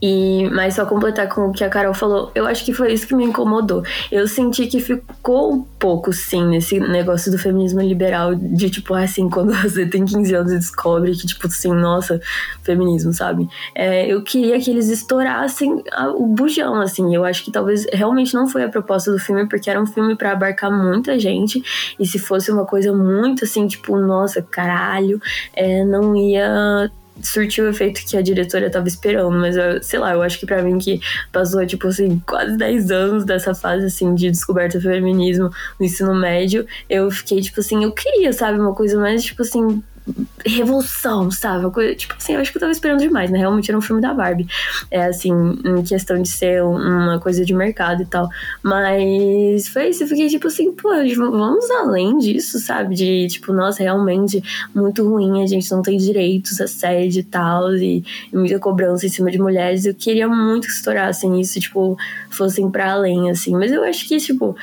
E, mas só completar com o que a Carol falou, eu acho que foi isso que me incomodou. Eu senti que ficou um pouco, sim, nesse negócio do feminismo liberal, de tipo, assim, quando você tem 15 anos e descobre que, tipo, assim, nossa, feminismo, sabe? É, eu queria que eles estourassem a, o bujão, assim. Eu acho que talvez realmente não foi a proposta do filme, porque era um filme para abarcar muita gente. E se fosse uma coisa muito assim, tipo, nossa, caralho, é, não ia surtiu o efeito que a diretora tava esperando, mas eu, sei lá, eu acho que para mim que passou, tipo assim, quase 10 anos dessa fase, assim, de descoberta do feminismo no ensino médio, eu fiquei, tipo assim, eu queria, sabe, uma coisa mais, tipo assim, revolução, sabe? Coisa, tipo assim, eu acho que eu tava esperando demais, né? Realmente era um filme da Barbie. É assim, em questão de ser uma coisa de mercado e tal. Mas foi isso, eu fiquei tipo assim, pô, vamos além disso, sabe? De tipo, nossa, realmente muito ruim, a gente não tem direitos, assédio e tal, e, e muita cobrança em cima de mulheres. Eu queria muito que estourassem isso, tipo, fossem para além, assim. Mas eu acho que, tipo,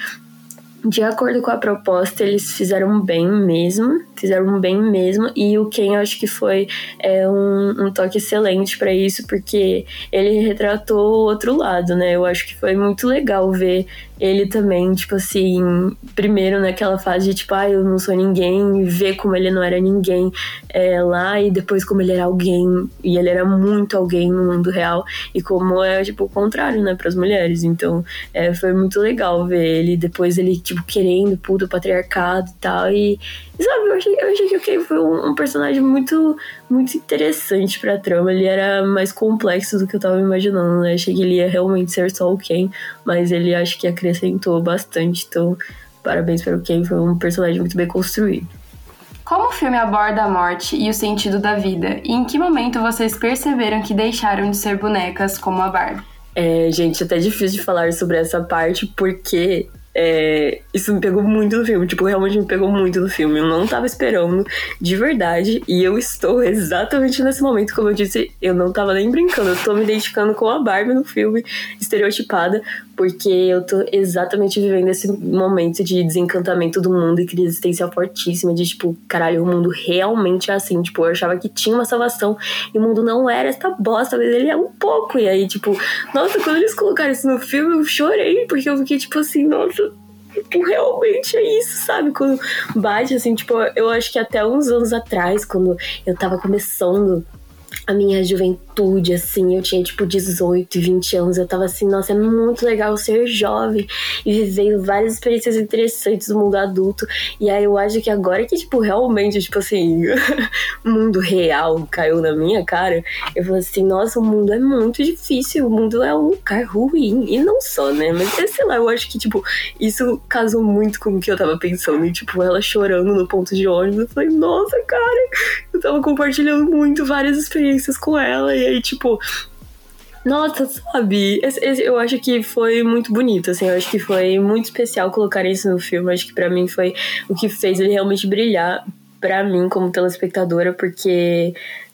de acordo com a proposta, eles fizeram bem mesmo, fizeram bem mesmo, e o Ken eu acho que foi é, um, um toque excelente para isso, porque ele retratou o outro lado, né? Eu acho que foi muito legal ver ele também, tipo assim, primeiro naquela fase de tipo, ah, eu não sou ninguém, ver como ele não era ninguém é, lá, e depois como ele era alguém, e ele era muito alguém no mundo real, e como é, tipo, o contrário, né, pras mulheres. Então, é, foi muito legal ver ele, depois ele, tipo, querendo puto patriarcado e tal, e, sabe, eu achei, eu achei que o Ken foi um, um, personagem muito, muito interessante pra trama, ele era mais complexo do que eu tava imaginando, né, achei que ele ia realmente ser só o Ken, mas ele acho que acrescentou bastante. Então, parabéns para o Ken, foi um personagem muito bem construído. Como o filme aborda a morte e o sentido da vida? E em que momento vocês perceberam que deixaram de ser bonecas como a Barbie? É, gente, é até difícil de falar sobre essa parte porque é, isso me pegou muito no filme, tipo, realmente me pegou muito no filme. Eu não tava esperando, de verdade, e eu estou exatamente nesse momento, como eu disse, eu não tava nem brincando, eu tô me identificando com a Barbie no filme, estereotipada, porque eu tô exatamente vivendo esse momento de desencantamento do mundo e crise existencial fortíssima, de tipo, caralho, o mundo realmente é assim, tipo, eu achava que tinha uma salvação e o mundo não era essa bosta, mas ele é um pouco, e aí, tipo, nossa, quando eles colocaram isso no filme, eu chorei, porque eu fiquei, tipo assim, nossa, tipo, realmente é isso, sabe? Quando bate, assim, tipo, eu acho que até uns anos atrás, quando eu tava começando a minha juventude, assim, eu tinha tipo 18, 20 anos, eu tava assim, nossa, é muito legal ser jovem e vivendo várias experiências interessantes do mundo adulto. E aí eu acho que agora que, tipo, realmente, tipo assim, o mundo real caiu na minha cara, eu falei assim, nossa, o mundo é muito difícil, o mundo é um lugar ruim. E não só, né? Mas sei lá, eu acho que, tipo, isso casou muito com o que eu tava pensando. E, tipo, ela chorando no ponto de ônibus, eu falei, nossa, cara, eu tava compartilhando muito várias experiências com ela, e aí, tipo, nossa, sabe? Esse, esse, eu acho que foi muito bonito, assim. Eu acho que foi muito especial colocar isso no filme. Acho que para mim foi o que fez ele realmente brilhar para mim como telespectadora, porque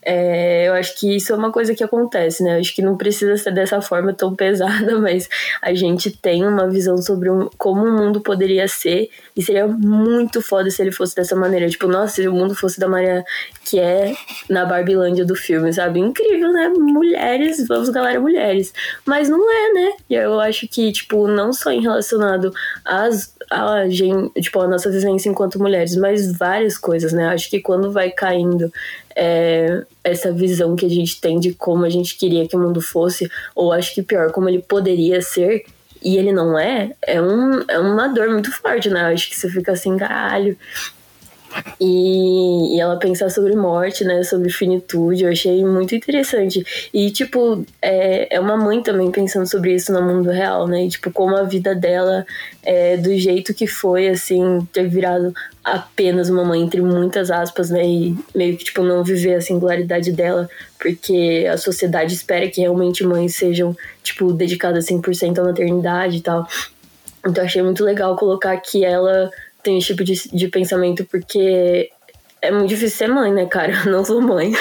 é, eu acho que isso é uma coisa que acontece, né? Eu acho que não precisa ser dessa forma tão pesada, mas a gente tem uma visão sobre um, como o mundo poderia ser e seria muito foda se ele fosse dessa maneira. Tipo, nossa, se o mundo fosse da maneira que é na Barbilândia do filme, sabe? Incrível, né? Mulheres, vamos galera, mulheres. Mas não é, né? E eu acho que, tipo, não só em relacionado às a gente, tipo, a nossa vivência enquanto mulheres, mas várias coisas, né? Acho que quando vai caindo é, essa visão que a gente tem de como a gente queria que o mundo fosse, ou acho que pior, como ele poderia ser, e ele não é, é, um, é uma dor muito forte, né? Acho que você fica assim, caralho, e, e, ela pensar sobre morte, né? Sobre finitude, eu achei muito interessante. E, tipo, é, é uma mãe também pensando sobre isso no mundo real, né? E, tipo, como a vida dela, é, do jeito que foi, assim, ter virado apenas uma mãe, entre muitas aspas, né? E meio que, tipo, não viver a singularidade dela, porque a sociedade espera que realmente mães sejam, tipo, dedicadas 100% à maternidade e tal. Então, achei muito legal colocar que ela tem esse tipo de, de pensamento porque é muito difícil ser mãe, né, cara? Eu não sou mãe.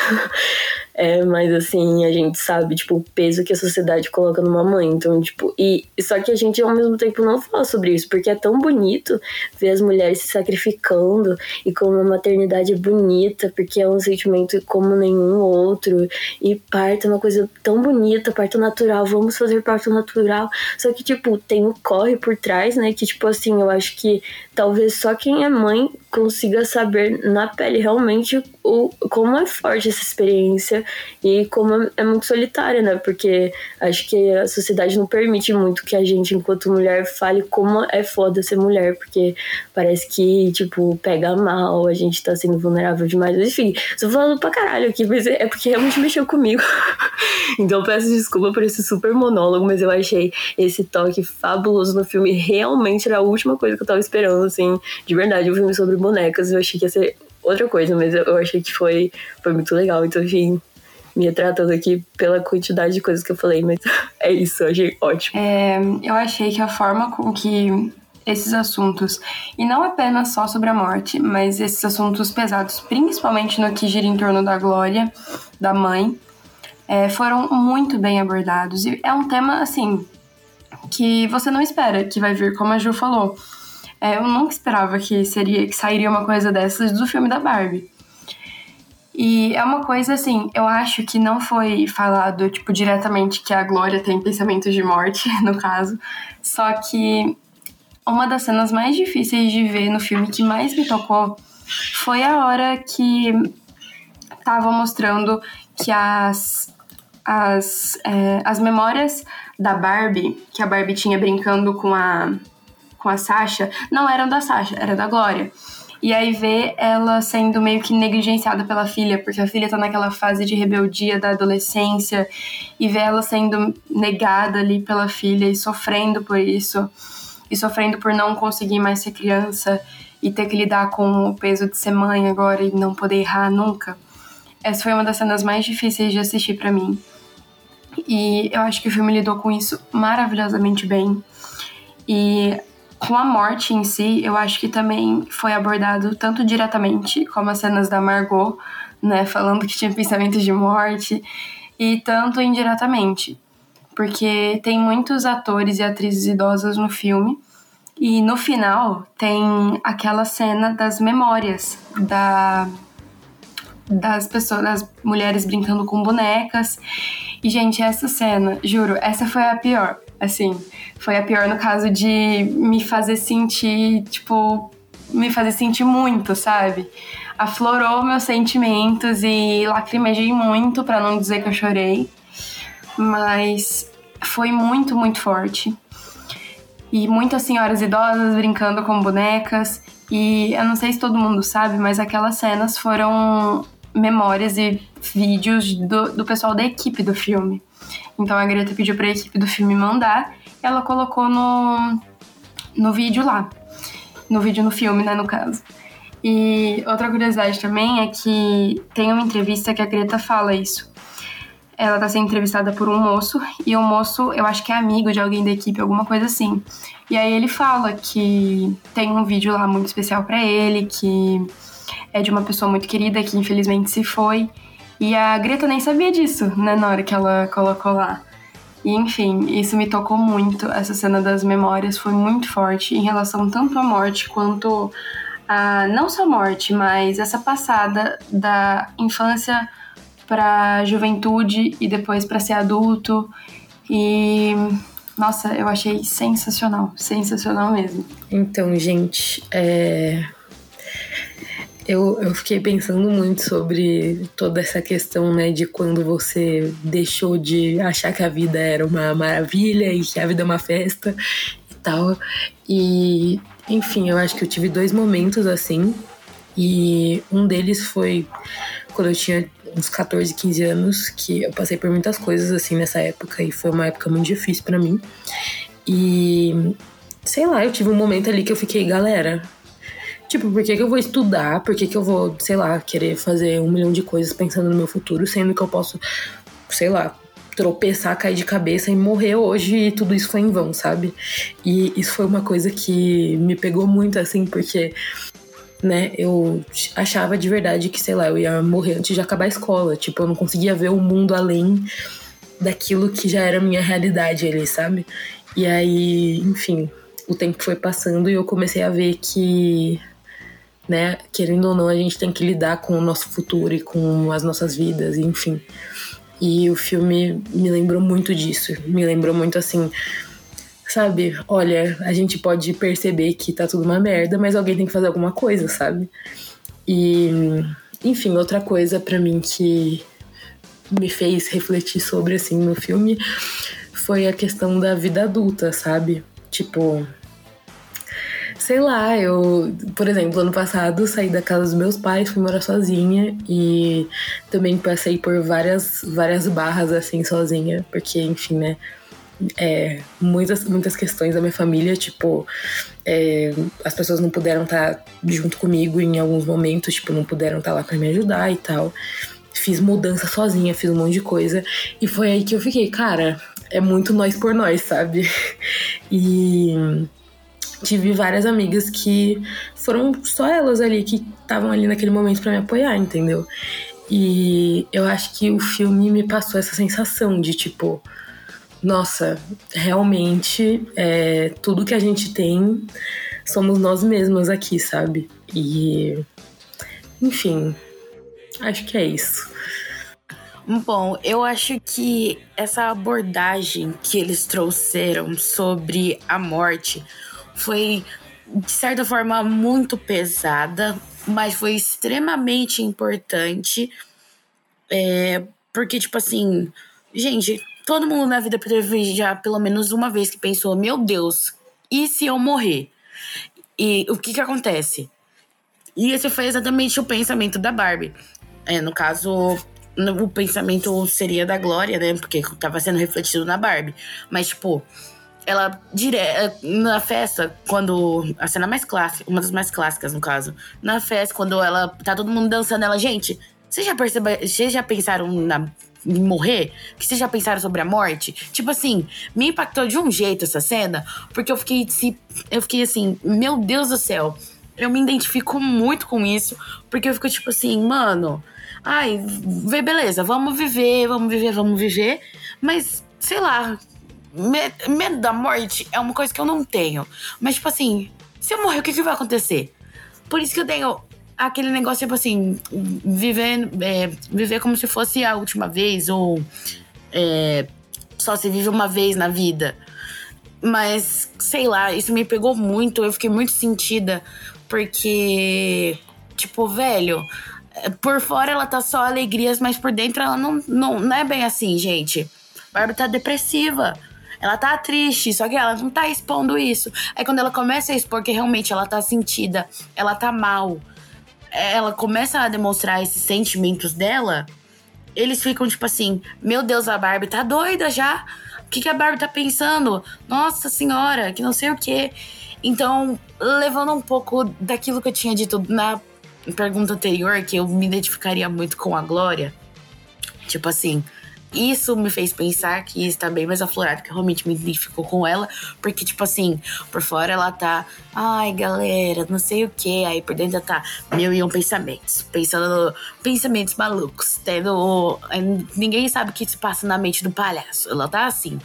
É, mas assim, a gente sabe, tipo, o peso que a sociedade coloca numa mãe. Então, tipo, e só que a gente ao mesmo tempo não fala sobre isso, porque é tão bonito ver as mulheres se sacrificando e como a maternidade é bonita, porque é um sentimento como nenhum outro. E parto é uma coisa tão bonita, parto natural, vamos fazer parto natural. Só que, tipo, tem o corre por trás, né? Que, tipo, assim, eu acho que talvez só quem é mãe consiga saber na pele realmente o, como é forte essa experiência e como é muito solitária, né? Porque acho que a sociedade não permite muito que a gente, enquanto mulher, fale como é foda ser mulher, porque parece que, tipo, pega mal, a gente tá sendo vulnerável demais. Enfim, tô falando pra caralho aqui, mas é porque realmente mexeu comigo. então peço desculpa por esse super monólogo, mas eu achei esse toque fabuloso no filme. Realmente era a última coisa que eu tava esperando assim, de verdade, um filme sobre bonecas. Eu achei que ia ser outra coisa, mas eu achei que foi, foi muito legal. Então, enfim, me retratando aqui pela quantidade de coisas que eu falei, mas é isso, eu achei ótimo. É, eu achei que a forma com que esses assuntos, e não apenas só sobre a morte, mas esses assuntos pesados, principalmente no que gira em torno da glória da mãe, é, foram muito bem abordados. E é um tema, assim, que você não espera que vai vir, como a Ju falou. É, eu nunca esperava que seria que sairia uma coisa dessas do filme da Barbie. E é uma coisa assim, eu acho que não foi falado, tipo, diretamente que a Glória tem pensamentos de morte, no caso. Só que uma das cenas mais difíceis de ver no filme que mais me tocou foi a hora que estavam mostrando que as as, é, as memórias da Barbie, que a Barbie tinha brincando com a, com a Sasha, não eram da Sasha, era da Glória. E aí ver ela sendo meio que negligenciada pela filha, porque a filha tá naquela fase de rebeldia da adolescência, e ver ela sendo negada ali pela filha e sofrendo por isso, e sofrendo por não conseguir mais ser criança e ter que lidar com o peso de ser mãe agora e não poder errar nunca. Essa foi uma das cenas mais difíceis de assistir para mim. E eu acho que o filme lidou com isso maravilhosamente bem. E com a morte em si, eu acho que também foi abordado tanto diretamente, como as cenas da Margot, né, falando que tinha pensamentos de morte, e tanto indiretamente. Porque tem muitos atores e atrizes idosas no filme, e no final tem aquela cena das memórias da das pessoas, das mulheres brincando com bonecas. E, gente, essa cena, juro, essa foi a pior. Assim, foi a pior no caso de me fazer sentir, tipo, me fazer sentir muito, sabe? Aflorou meus sentimentos e lacrimejei muito, para não dizer que eu chorei. Mas foi muito, muito forte. E muitas senhoras idosas brincando com bonecas. E eu não sei se todo mundo sabe, mas aquelas cenas foram memórias e vídeos do, do pessoal da equipe do filme. Então a Greta pediu para a equipe do filme mandar, ela colocou no, no vídeo lá. No vídeo no filme, né, no caso. E outra curiosidade também é que tem uma entrevista que a Greta fala isso. Ela tá sendo entrevistada por um moço, e o moço, eu acho que é amigo de alguém da equipe, alguma coisa assim. E aí ele fala que tem um vídeo lá muito especial para ele, que é de uma pessoa muito querida que infelizmente se foi. E a Greta nem sabia disso, né, na hora que ela colocou lá. E enfim, isso me tocou muito. Essa cena das memórias foi muito forte em relação tanto à morte quanto a não só morte, mas essa passada da infância para juventude e depois para ser adulto. E nossa, eu achei sensacional, sensacional mesmo. Então, gente, é... Eu, eu fiquei pensando muito sobre toda essa questão, né, de quando você deixou de achar que a vida era uma maravilha e que a vida é uma festa e tal. E, enfim, eu acho que eu tive dois momentos assim. E um deles foi quando eu tinha uns 14, 15 anos, que eu passei por muitas coisas assim nessa época e foi uma época muito difícil para mim. E sei lá, eu tive um momento ali que eu fiquei, galera, Tipo, por que, que eu vou estudar? Por que, que eu vou, sei lá, querer fazer um milhão de coisas pensando no meu futuro, sendo que eu posso, sei lá, tropeçar, cair de cabeça e morrer hoje e tudo isso foi em vão, sabe? E isso foi uma coisa que me pegou muito, assim, porque, né, eu achava de verdade que, sei lá, eu ia morrer antes de acabar a escola. Tipo, eu não conseguia ver o mundo além daquilo que já era minha realidade ali, sabe? E aí, enfim, o tempo foi passando e eu comecei a ver que né? Querendo ou não, a gente tem que lidar com o nosso futuro e com as nossas vidas, enfim. E o filme me lembrou muito disso. Me lembrou muito assim, sabe? Olha, a gente pode perceber que tá tudo uma merda, mas alguém tem que fazer alguma coisa, sabe? E, enfim, outra coisa para mim que me fez refletir sobre assim no filme foi a questão da vida adulta, sabe? Tipo, Sei lá, eu, por exemplo, ano passado saí da casa dos meus pais, fui morar sozinha e também passei por várias, várias barras assim sozinha, porque, enfim, né? É, muitas, muitas questões da minha família, tipo, é, as pessoas não puderam estar tá junto comigo em alguns momentos, tipo, não puderam estar tá lá para me ajudar e tal. Fiz mudança sozinha, fiz um monte de coisa. E foi aí que eu fiquei, cara, é muito nós por nós, sabe? E tive várias amigas que foram só elas ali que estavam ali naquele momento para me apoiar, entendeu? E eu acho que o filme me passou essa sensação de tipo, Nossa, realmente, é, tudo que a gente tem somos nós mesmas aqui, sabe? E. Enfim, acho que é isso. Bom, eu acho que essa abordagem que eles trouxeram sobre a morte foi, de certa forma, muito pesada, mas foi extremamente importante. É, porque, tipo assim, gente, todo mundo na vida teve já pelo menos uma vez que pensou: meu Deus, e se eu morrer? E o que que acontece? E esse foi exatamente o pensamento da Barbie. É, no caso, o pensamento seria da Glória, né? Porque tava sendo refletido na Barbie. Mas, tipo, ela dire... na festa, quando. A cena mais clássica, uma das mais clássicas, no caso. Na festa, quando ela. tá todo mundo dançando, ela, gente, vocês já perceberam. Vocês já pensaram na, em morrer? Que vocês já pensaram sobre a morte? Tipo assim, me impactou de um jeito essa cena, porque eu fiquei. Eu fiquei assim, meu Deus do céu. Eu me identifico muito com isso, porque eu fico tipo assim, mano Ai, beleza, vamos viver, vamos viver, vamos viver. Mas, sei lá, medo da morte é uma coisa que eu não tenho. Mas, tipo assim, se eu morrer, o que, que vai acontecer? Por isso que eu tenho aquele negócio, tipo assim, viver, é, viver como se fosse a última vez, ou é, só se vive uma vez na vida. Mas, sei lá, isso me pegou muito, eu fiquei muito sentida, porque, tipo, velho, por fora ela tá só alegrias, mas por dentro ela não, não, não é bem assim, gente. Barbie tá depressiva. Ela tá triste, só que ela não tá expondo isso. Aí quando ela começa a expor que realmente ela tá sentida, ela tá mal, ela começa a demonstrar esses sentimentos dela, eles ficam tipo assim: Meu Deus, a Barbie tá doida já. O que, que a Barbie tá pensando? Nossa senhora, que não sei o que. Então, levando um pouco daquilo que eu tinha dito na pergunta anterior que eu me identificaria muito com a Glória. Tipo assim, isso me fez pensar que está bem mais aflorado, que realmente me identificou com ela, porque, tipo assim, por fora ela tá, ai galera, não sei o que, aí por dentro ela tá mil e um pensamentos, pensando pensamentos malucos, tendo. Ninguém sabe o que se passa na mente do palhaço. Ela tá assim,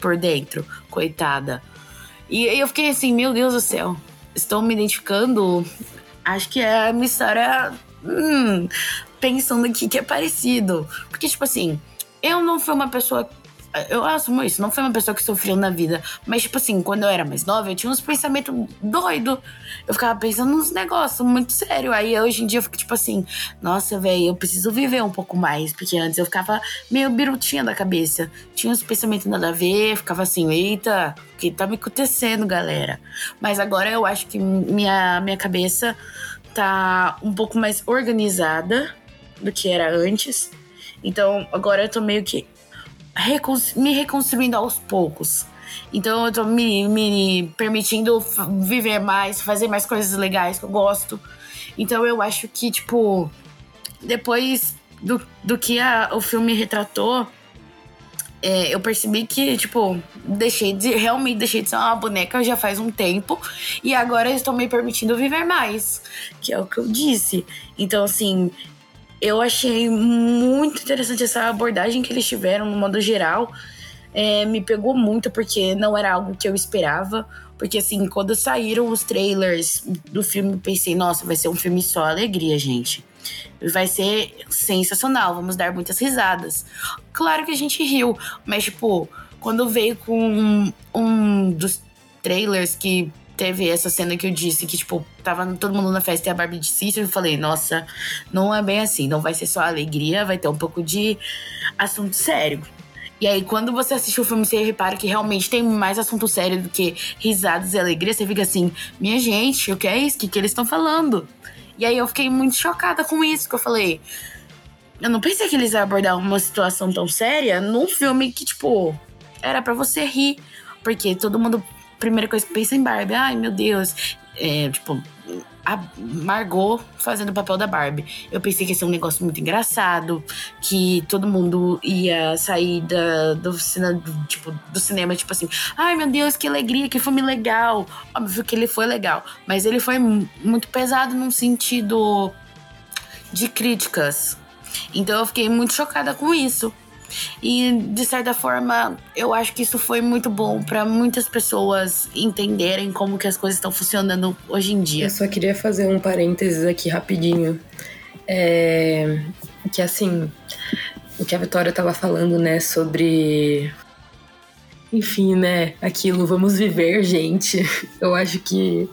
por dentro, coitada. E eu fiquei assim, meu Deus do céu, estou me identificando acho que é a minha história. Hum, pensando aqui que é parecido. Porque, tipo assim, eu não fui uma pessoa. Eu assumo isso, não fui uma pessoa que sofreu na vida. Mas, tipo assim, quando eu era mais nova, eu tinha uns pensamentos doidos. Eu ficava pensando nos negócios muito sério. Aí hoje em dia eu fico, tipo assim, nossa, velho, eu preciso viver um pouco mais. Porque antes eu ficava meio birutinha da cabeça. Tinha uns pensamentos nada a ver, ficava assim, eita, o que tá me acontecendo, galera? Mas agora eu acho que minha, minha cabeça tá um pouco mais organizada do que era antes. Então agora eu tô meio que me reconstruindo aos poucos. Então eu tô me, me permitindo viver mais, fazer mais coisas legais que eu gosto. Então eu acho que, tipo, depois do, do que a, o filme retratou, é, eu percebi que, tipo, deixei de. Realmente deixei de ser uma boneca já faz um tempo. E agora eu estou me permitindo viver mais. Que é o que eu disse. Então, assim, eu achei muito interessante essa abordagem que eles tiveram no modo geral. É, me pegou muito porque não era algo que eu esperava. Porque, assim, quando saíram os trailers do filme, pensei, nossa, vai ser um filme só alegria, gente. Vai ser sensacional, vamos dar muitas risadas. Claro que a gente riu, mas, tipo, quando veio com um, um dos trailers que teve essa cena que eu disse que, tipo, tava todo mundo na festa e a Barbie disse eu falei, nossa, não é bem assim, não vai ser só alegria, vai ter um pouco de assunto sério. E aí, quando você assiste o filme, você repara que realmente tem mais assunto sério do que risadas e alegria. Você fica assim, minha gente, o que é isso? O que, que eles estão falando? E aí eu fiquei muito chocada com isso, que eu falei. Eu não pensei que eles iam abordar uma situação tão séria num filme que, tipo, era para você rir. Porque todo mundo, primeira coisa que pensa em Barbie, ai meu Deus. É, tipo, a Margot fazendo o papel da Barbie. Eu pensei que ia ser um negócio muito engraçado, que todo mundo ia sair da, do, do, tipo, do cinema, tipo assim, ai meu Deus, que alegria, que filme legal. Óbvio que ele foi legal, mas ele foi muito pesado num sentido de críticas. Então eu fiquei muito chocada com isso. E de certa forma, eu acho que isso foi muito bom para muitas pessoas entenderem como que as coisas estão funcionando hoje em dia. Eu só queria fazer um parênteses aqui rapidinho. É, que assim, o que a Vitória tava falando, né, sobre enfim, né, aquilo, vamos viver, gente. Eu acho que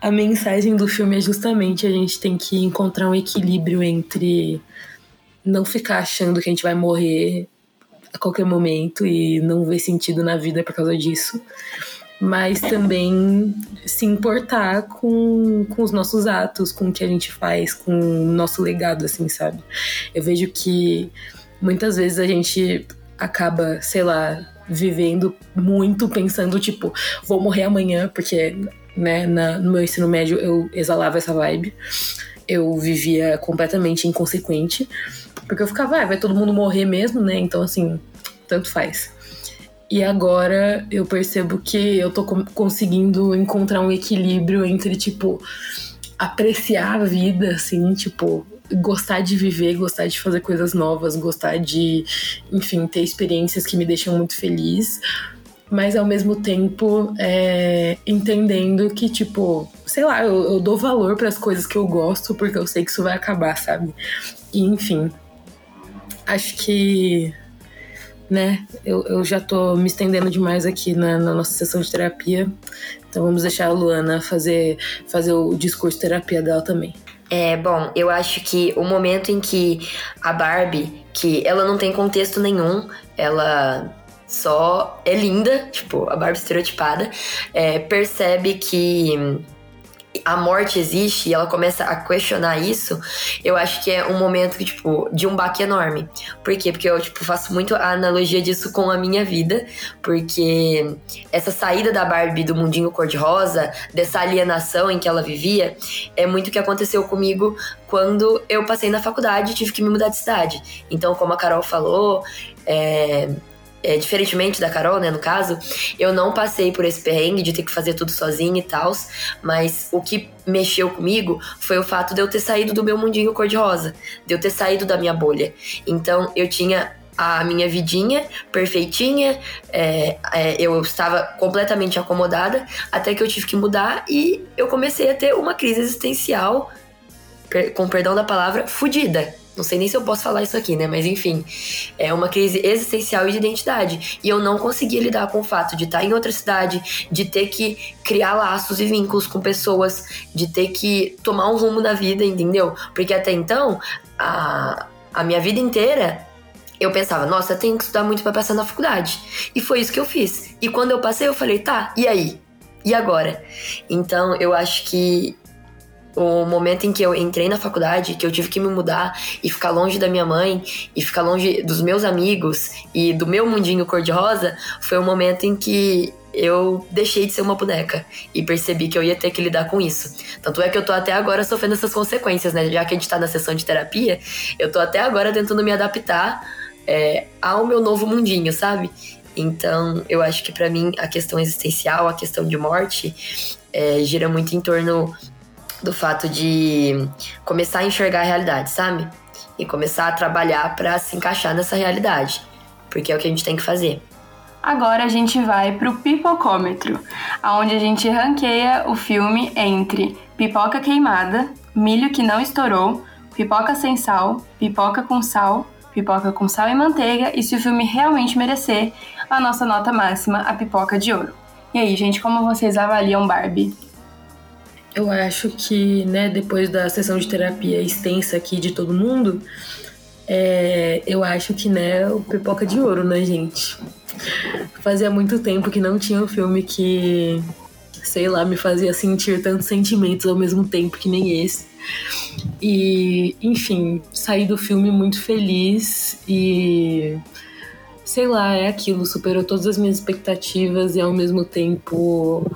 a mensagem do filme é justamente a gente tem que encontrar um equilíbrio entre não ficar achando que a gente vai morrer a qualquer momento e não ver sentido na vida por causa disso, mas também se importar com, com os nossos atos, com o que a gente faz, com o nosso legado, assim, sabe? Eu vejo que muitas vezes a gente acaba, sei lá, vivendo muito pensando, tipo, vou morrer amanhã, porque, né, na, no meu ensino médio eu exalava essa vibe. Eu vivia completamente inconsequente. Porque eu ficava, ah, vai todo mundo morrer mesmo, né? Então, assim, tanto faz. E agora eu percebo que eu tô conseguindo encontrar um equilíbrio entre, tipo, apreciar a vida, assim, tipo, gostar de viver, gostar de fazer coisas novas, gostar de, enfim, ter experiências que me deixam muito feliz, mas ao mesmo tempo é, entendendo que, tipo, sei lá, eu, eu dou valor para as coisas que eu gosto porque eu sei que isso vai acabar, sabe? E, enfim, acho que né? Eu, eu já tô me estendendo demais aqui na, na, nossa sessão de terapia. Então vamos deixar a Luana fazer, fazer o discurso terapia dela também. É, bom, eu acho que o momento em que a Barbie, que ela não tem contexto nenhum, ela só é linda, tipo, a Barbie estereotipada, é, percebe que a morte existe e ela começa a questionar isso, eu acho que é um momento que, tipo, de um baque enorme. Por quê? Porque eu, tipo, faço muito a analogia disso com a minha vida, porque essa saída da Barbie do mundinho cor-de-rosa, dessa alienação em que ela vivia, é muito o que aconteceu comigo quando eu passei na faculdade e tive que me mudar de cidade. Então, como a Carol falou, é, é, diferentemente da Carol, né, no caso, eu não passei por esse perrengue de ter que fazer tudo sozinha e tal, mas o que mexeu comigo foi o fato de eu ter saído do meu mundinho cor-de-rosa, de eu ter saído da minha bolha. Então eu tinha a minha vidinha perfeitinha, é, é, eu estava completamente acomodada, até que eu tive que mudar e eu comecei a ter uma crise existencial, com perdão da palavra, fodida. Não sei nem se eu posso falar isso aqui, né? Mas enfim, é uma crise existencial e de identidade. E eu não conseguia lidar com o fato de estar em outra cidade, de ter que criar laços e vínculos com pessoas, de ter que tomar um rumo da vida, entendeu? Porque até então, a, a minha vida inteira eu pensava, nossa, eu tenho que estudar muito para passar na faculdade. E foi isso que eu fiz. E quando eu passei, eu falei, tá, e aí? E agora? Então, eu acho que o momento em que eu entrei na faculdade, que eu tive que me mudar e ficar longe da minha mãe e ficar longe dos meus amigos e do meu mundinho cor-de-rosa, foi o momento em que eu deixei de ser uma boneca e percebi que eu ia ter que lidar com isso. Tanto é que eu tô até agora sofrendo essas consequências, né? Já que a gente tá na sessão de terapia, eu tô até agora tentando me adaptar é, ao meu novo mundinho, sabe? Então, eu acho que para mim a questão existencial, a questão de morte, é, gira muito em torno do fato de começar a enxergar a realidade, sabe? E começar a trabalhar para se encaixar nessa realidade, porque é o que a gente tem que fazer. Agora a gente vai pro pipocômetro, aonde a gente ranqueia o filme entre pipoca queimada, milho que não estourou, pipoca sem sal, pipoca com sal, pipoca com sal e manteiga e se o filme realmente merecer a nossa nota máxima, a pipoca de ouro. E aí, gente, como vocês avaliam Barbie? Eu acho que, né, depois da sessão de terapia extensa aqui de todo mundo, é, eu acho que, né, o pipoca de ouro, né, gente? Fazia muito tempo que não tinha um filme que, sei lá, me fazia sentir tantos sentimentos ao mesmo tempo que nem esse. E, enfim, saí do filme muito feliz e sei lá, é aquilo, superou todas as minhas expectativas e ao mesmo tempo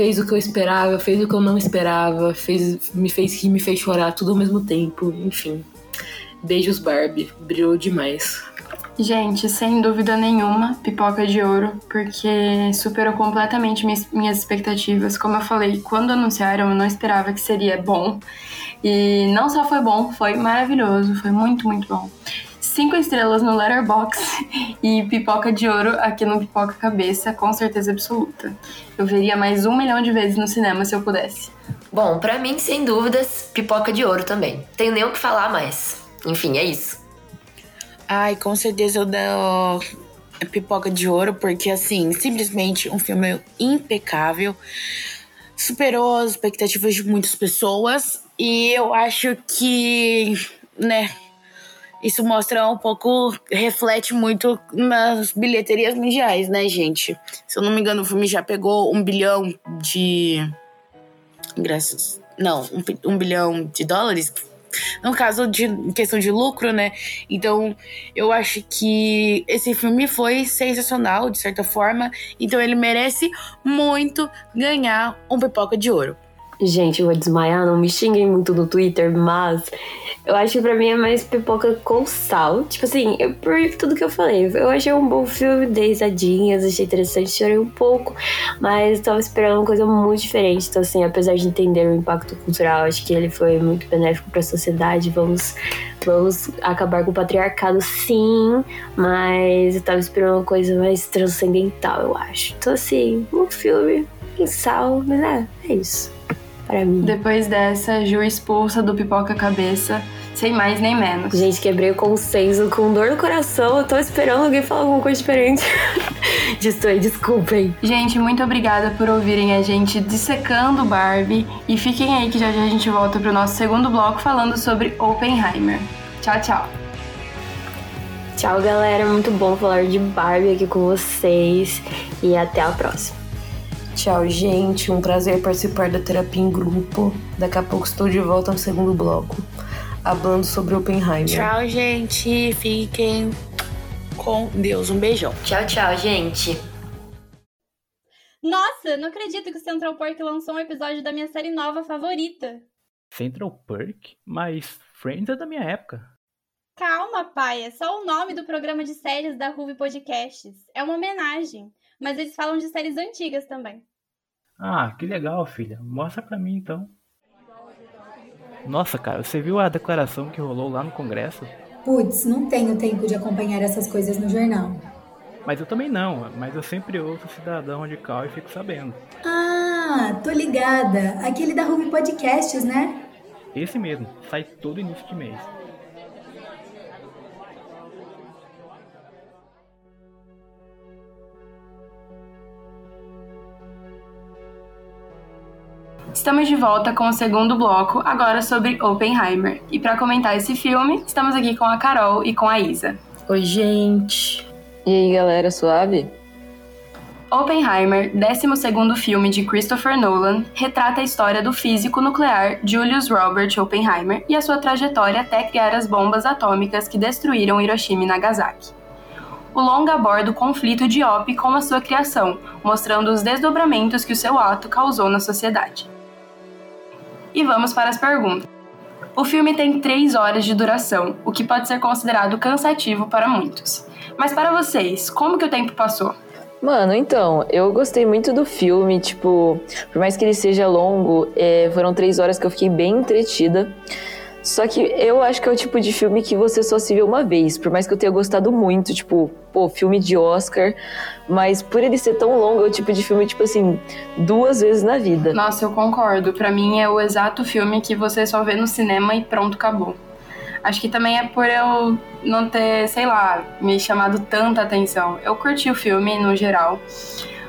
fez o que eu esperava, fez o que eu não esperava, fez, me fez rir, me fez chorar, tudo ao mesmo tempo, enfim. Beijos, Barbie, brilhou demais. Gente, sem dúvida nenhuma, pipoca de ouro, porque superou completamente minhas expectativas. Como eu falei, quando anunciaram, eu não esperava que seria bom. E não só foi bom, foi maravilhoso, foi muito, muito bom. Cinco estrelas no Letterboxd e pipoca de ouro aqui no Pipoca Cabeça, com certeza absoluta. Eu veria mais um milhão de vezes no cinema se eu pudesse. Bom, para mim, sem dúvidas, pipoca de ouro também. Tenho nem o que falar mais. Enfim, é isso. Ai, com certeza eu dou pipoca de ouro, porque assim, simplesmente um filme impecável. Superou as expectativas de muitas pessoas. E eu acho que, né, isso mostra um pouco, reflete muito nas bilheterias mundiais, né, gente? Se eu não me engano, o filme já pegou um bilhão de ingressos. Não, um, um bilhão de dólares. No caso de questão de lucro, né? Então, eu acho que esse filme foi sensacional, de certa forma. Então, ele merece muito ganhar um pipoca de ouro. Gente, eu vou desmaiar, não me xinguem muito no Twitter, mas eu acho que pra mim é mais pipoca com sal. Tipo assim, eu, por tudo que eu falei, eu achei um bom filme, dei achei interessante, chorei um pouco, mas tava esperando uma coisa muito diferente. Então, assim, apesar de entender o impacto cultural, acho que ele foi muito benéfico pra sociedade. Vamos, vamos acabar com o patriarcado, sim, mas eu tava esperando uma coisa mais transcendental, eu acho. Então, assim, um filme em sal, mas é, é isso para mim. Depois dessa, Ju expulsa do pipoca cabeça, sem mais nem menos. Gente, quebrei o consenso com dor no coração. Eu tô esperando alguém falar alguma coisa diferente. Destoei, desculpem. Gente, muito obrigada por ouvirem a gente dissecando Barbie. E fiquem aí que já já a gente volta pro nosso segundo bloco falando sobre Oppenheimer. Tchau, tchau. Tchau, galera. Muito bom falar de Barbie aqui com vocês. E até a próxima. Tchau, gente. Um prazer participar da terapia em grupo. Daqui a pouco estou de volta no segundo bloco, falando sobre Oppenheimer. Tchau, gente. Fiquem com Deus. Um beijão. Tchau, tchau, gente. Nossa, não acredito que o Central Park lançou um episódio da minha série nova favorita. Central Park? Mas Friends é da minha época. Calma, pai. É só o nome do programa de séries da Ruby Podcasts. É uma homenagem. Mas eles falam de séries antigas também. Ah, que legal, filha. Mostra pra mim então. Nossa, cara, você viu a declaração que rolou lá no Congresso? Putz, não tenho tempo de acompanhar essas coisas no jornal. Mas eu também não, mas eu sempre ouço Cidadão Radical e fico sabendo. Ah, tô ligada. Aquele da Ruby Podcasts, né? Esse mesmo, sai todo início de mês. Estamos de volta com o segundo bloco, agora sobre Oppenheimer. E para comentar esse filme, estamos aqui com a Carol e com a Isa. Oi, gente. E aí, galera, suave? Oppenheimer, 12º filme de Christopher Nolan, retrata a história do físico nuclear Julius Robert Oppenheimer e a sua trajetória até criar as bombas atômicas que destruíram Hiroshima e Nagasaki. O longa aborda o conflito de Op com a sua criação, mostrando os desdobramentos que o seu ato causou na sociedade. E vamos para as perguntas. O filme tem 3 horas de duração, o que pode ser considerado cansativo para muitos. Mas para vocês, como que o tempo passou? Mano, então, eu gostei muito do filme, tipo, por mais que ele seja longo, é, foram três horas que eu fiquei bem entretida. Só que eu acho que é o tipo de filme que você só se vê uma vez, por mais que eu tenha gostado muito, tipo, pô, filme de Oscar, mas por ele ser tão longo, é o tipo de filme, tipo assim, duas vezes na vida. Nossa, eu concordo. Para mim é o exato filme que você só vê no cinema e pronto, acabou. Acho que também é por eu não ter, sei lá, me chamado tanta atenção. Eu curti o filme no geral,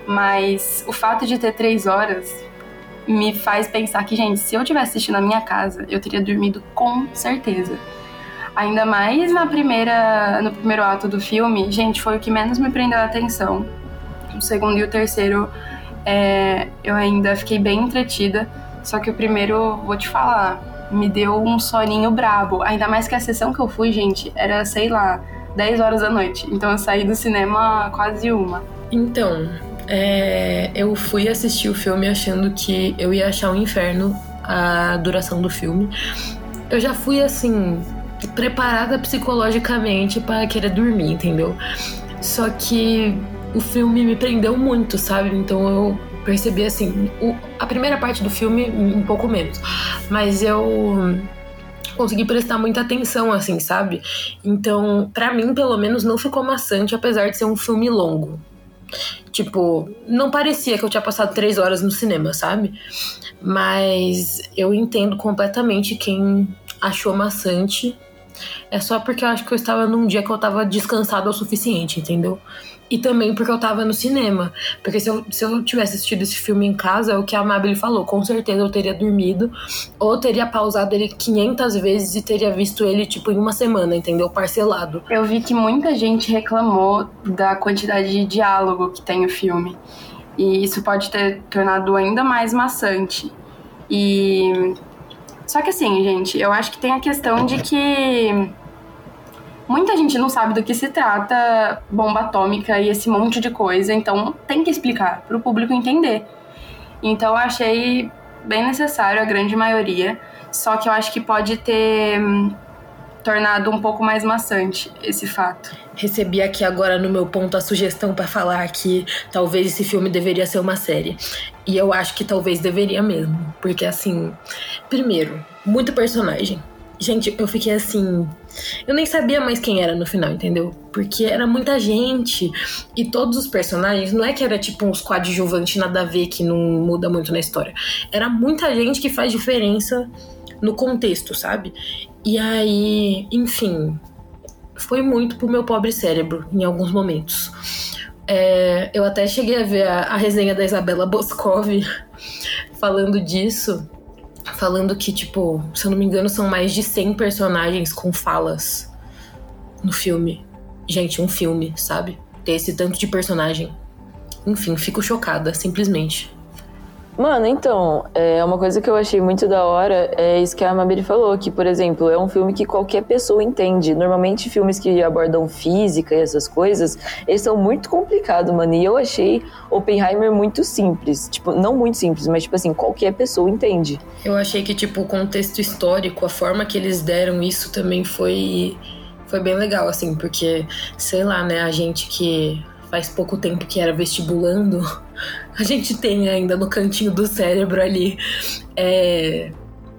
mas o fato de ter três horas me faz pensar que, gente, se eu tivesse assistindo na minha casa, eu teria dormido com certeza. Ainda mais na primeira, no primeiro ato do filme, gente, foi o que menos me prendeu a atenção. O segundo e o terceiro, é, eu ainda fiquei bem entretida. Só que o primeiro, vou te falar, me deu um soninho brabo. Ainda mais que a sessão que eu fui, gente, era, sei lá, 10 horas da noite. Então eu saí do cinema quase uma. Então, é, eu fui assistir o filme achando que eu ia achar um inferno a duração do filme. Eu já fui assim, preparada psicologicamente para querer dormir, entendeu? Só que o filme me prendeu muito, sabe? Então eu percebi assim, o, a primeira parte do filme um pouco menos, mas eu consegui prestar muita atenção, assim, sabe? Então, para mim, pelo menos, não ficou maçante, apesar de ser um filme longo. Tipo, não parecia que eu tinha passado três horas no cinema, sabe? Mas eu entendo completamente quem achou maçante. É só porque eu acho que eu estava num dia que eu estava descansado o suficiente, entendeu? E também porque eu tava no cinema. Porque se eu, se eu tivesse assistido esse filme em casa, é o que a Amabile falou. Com certeza eu teria dormido. Ou teria pausado ele 500 vezes e teria visto ele, tipo, em uma semana, entendeu? Parcelado. Eu vi que muita gente reclamou da quantidade de diálogo que tem o filme. E isso pode ter tornado ainda mais maçante. E. Só que assim, gente, eu acho que tem a questão de que Muita gente não sabe do que se trata bomba atômica e esse monte de coisa, então tem que explicar para o público entender. Então eu achei bem necessário a grande maioria, só que eu acho que pode ter hum, tornado um pouco mais maçante esse fato. Recebi aqui agora no meu ponto a sugestão para falar que talvez esse filme deveria ser uma série. E eu acho que talvez deveria mesmo, porque assim, primeiro, muito personagem. Gente, eu fiquei assim. Eu nem sabia mais quem era no final, entendeu? Porque era muita gente. E todos os personagens, não é que era tipo uns coadjuvantes nada a ver que não muda muito na história. Era muita gente que faz diferença no contexto, sabe? E aí, enfim, foi muito pro meu pobre cérebro em alguns momentos. É, eu até cheguei a ver a, a resenha da Isabela Boscov falando disso falando que, tipo, se eu não me engano, são mais de 100 personagens com falas no filme. Gente, um filme, sabe? Ter esse tanto de personagem. Enfim, fico chocada, simplesmente. Mano, então, é uma coisa que eu achei muito da hora é isso que a Mabiri falou, que, por exemplo, é um filme que qualquer pessoa entende. Normalmente, filmes que abordam física e essas coisas, eles são muito complicados, mano. E eu achei Oppenheimer muito simples. Tipo, não muito simples, mas, tipo assim, qualquer pessoa entende. Eu achei que, tipo, o contexto histórico, a forma que eles deram isso também foi, foi bem legal, assim, porque, sei lá, né, a gente que faz pouco tempo que era vestibulando, a gente tem ainda no cantinho do cérebro ali é,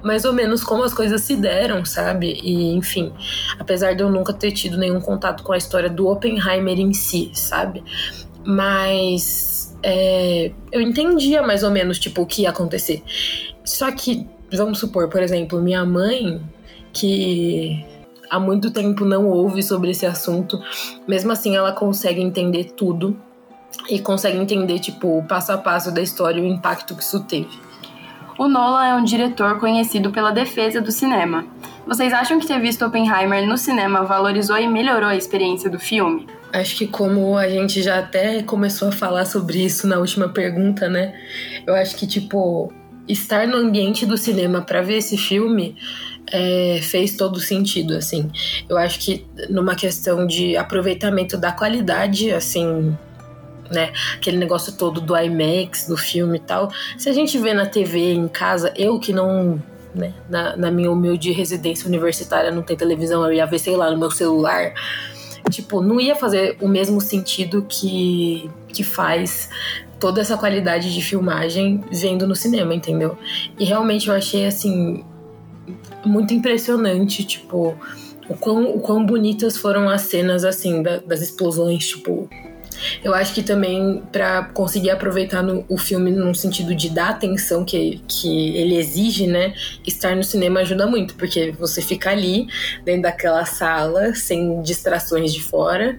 mais ou menos como as coisas se deram, sabe? E enfim, apesar de eu nunca ter tido nenhum contato com a história do Oppenheimer em si, sabe? Mas é, eu entendia mais ou menos tipo o que ia acontecer. Só que, vamos supor, por exemplo, minha mãe, que há muito tempo não ouve sobre esse assunto. Mesmo assim, ela consegue entender tudo e consegue entender, tipo, o passo a passo da história e o impacto que isso teve. O Nolan é um diretor conhecido pela defesa do cinema. Vocês acham que ter visto Oppenheimer no cinema valorizou e melhorou a experiência do filme? Acho que como a gente já até começou a falar sobre isso na última pergunta, né? Eu acho que tipo estar no ambiente do cinema para ver esse filme é, fez todo sentido, assim. Eu acho que numa questão de aproveitamento da qualidade, assim, né? Aquele negócio todo do IMAX, do filme e tal. Se a gente vê na TV, em casa, eu que não. Né, na, na minha humilde residência universitária não tem televisão, eu ia ver, sei lá, no meu celular. Tipo, não ia fazer o mesmo sentido que, que faz toda essa qualidade de filmagem vendo no cinema, entendeu? E realmente eu achei assim muito impressionante, tipo, o quão, o quão bonitas foram as cenas, assim, da, das explosões, tipo. Eu acho que também para conseguir aproveitar no, o filme no sentido de dar atenção que, que ele exige, né? Estar no cinema ajuda muito, porque você fica ali, dentro daquela sala, sem distrações de fora.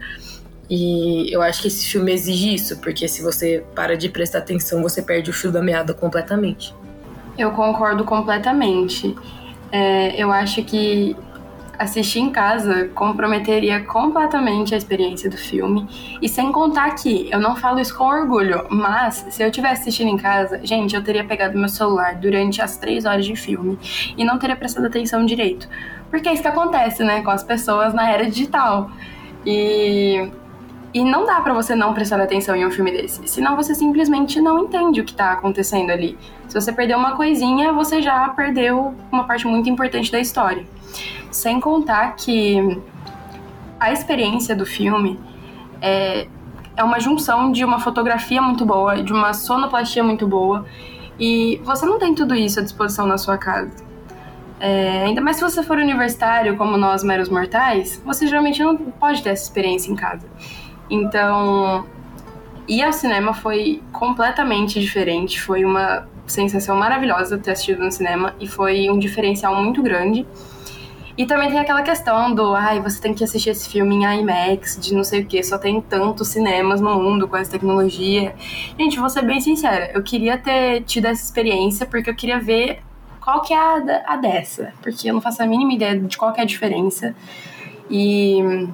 E eu acho que esse filme exige isso, porque se você para de prestar atenção, você perde o fio da meada completamente. Eu concordo completamente. É, eu acho que assistir em casa comprometeria completamente a experiência do filme. E sem contar que, eu não falo isso com orgulho, mas se eu tivesse assistindo em casa, gente, eu teria pegado meu celular durante as três horas de filme e não teria prestado atenção direito. Porque é isso que acontece, né, com as pessoas na era digital. E e não dá para você não prestar atenção em um filme desse, senão você simplesmente não entende o que tá acontecendo ali. Se você perdeu uma coisinha, você já perdeu uma parte muito importante da história. Sem contar que a experiência do filme é, é uma junção de uma fotografia muito boa, de uma sonoplastia muito boa, e você não tem tudo isso à disposição na sua casa. É, ainda mais se você for universitário, como nós, meros mortais, você geralmente não pode ter essa experiência em casa. Então, ir ao cinema foi completamente diferente. Foi uma sensação maravilhosa ter assistido no cinema e foi um diferencial muito grande. E também tem aquela questão do, ai, você tem que assistir esse filme em IMAX, de não sei o que, só tem tantos cinemas no mundo com essa tecnologia. Gente, vou ser bem sincera, eu queria ter tido essa experiência porque eu queria ver qual que é a, a dessa, porque eu não faço a mínima ideia de qual que é a diferença. E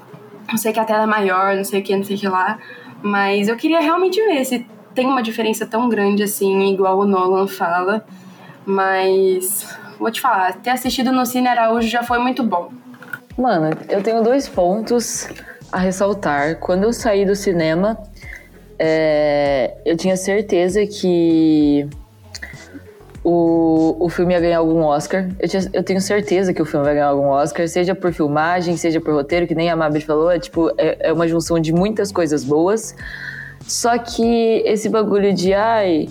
não sei que a tela é maior, não sei o que, não sei o que lá, mas eu queria realmente ver se tem uma diferença tão grande assim, igual o Nolan fala. Mas vou te falar, ter assistido no Cine Araújo já foi muito bom. Mano, eu tenho dois pontos a ressaltar. Quando eu saí do cinema, é, eu tinha certeza que o, o filme ia ganhar algum Oscar. Eu, tinha, eu, tenho certeza que o filme vai ganhar algum Oscar, seja por filmagem, seja por roteiro, que nem a Mabel falou, é tipo, é, é uma junção de muitas coisas boas. Só que esse bagulho de ai.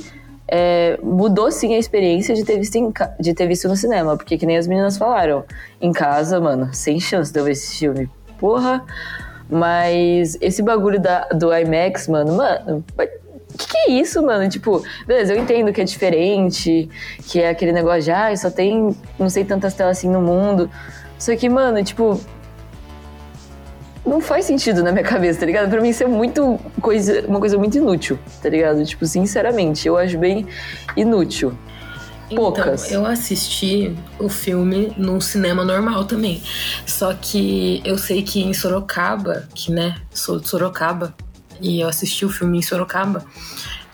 É, mudou sim a experiência de ter, visto em, de ter visto no cinema, porque que nem as meninas falaram, em casa, mano, sem chance de eu ver esse filme. Porra! Mas esse bagulho da, do IMAX, mano, mano, que, que é isso, mano? Tipo, beleza, eu entendo que é diferente, que é aquele negócio de, ah, só tem não sei tantas telas assim no mundo. Só que, mano, tipo, não faz sentido na minha cabeça, tá ligado? Pra mim isso é muito coisa, uma coisa muito inútil, tá ligado? Tipo, sinceramente, eu acho bem inútil. Poucas. Então, eu assisti o filme num cinema normal também. Só que eu sei que em Sorocaba, que né, sou de Sorocaba, e eu assisti o filme em Sorocaba,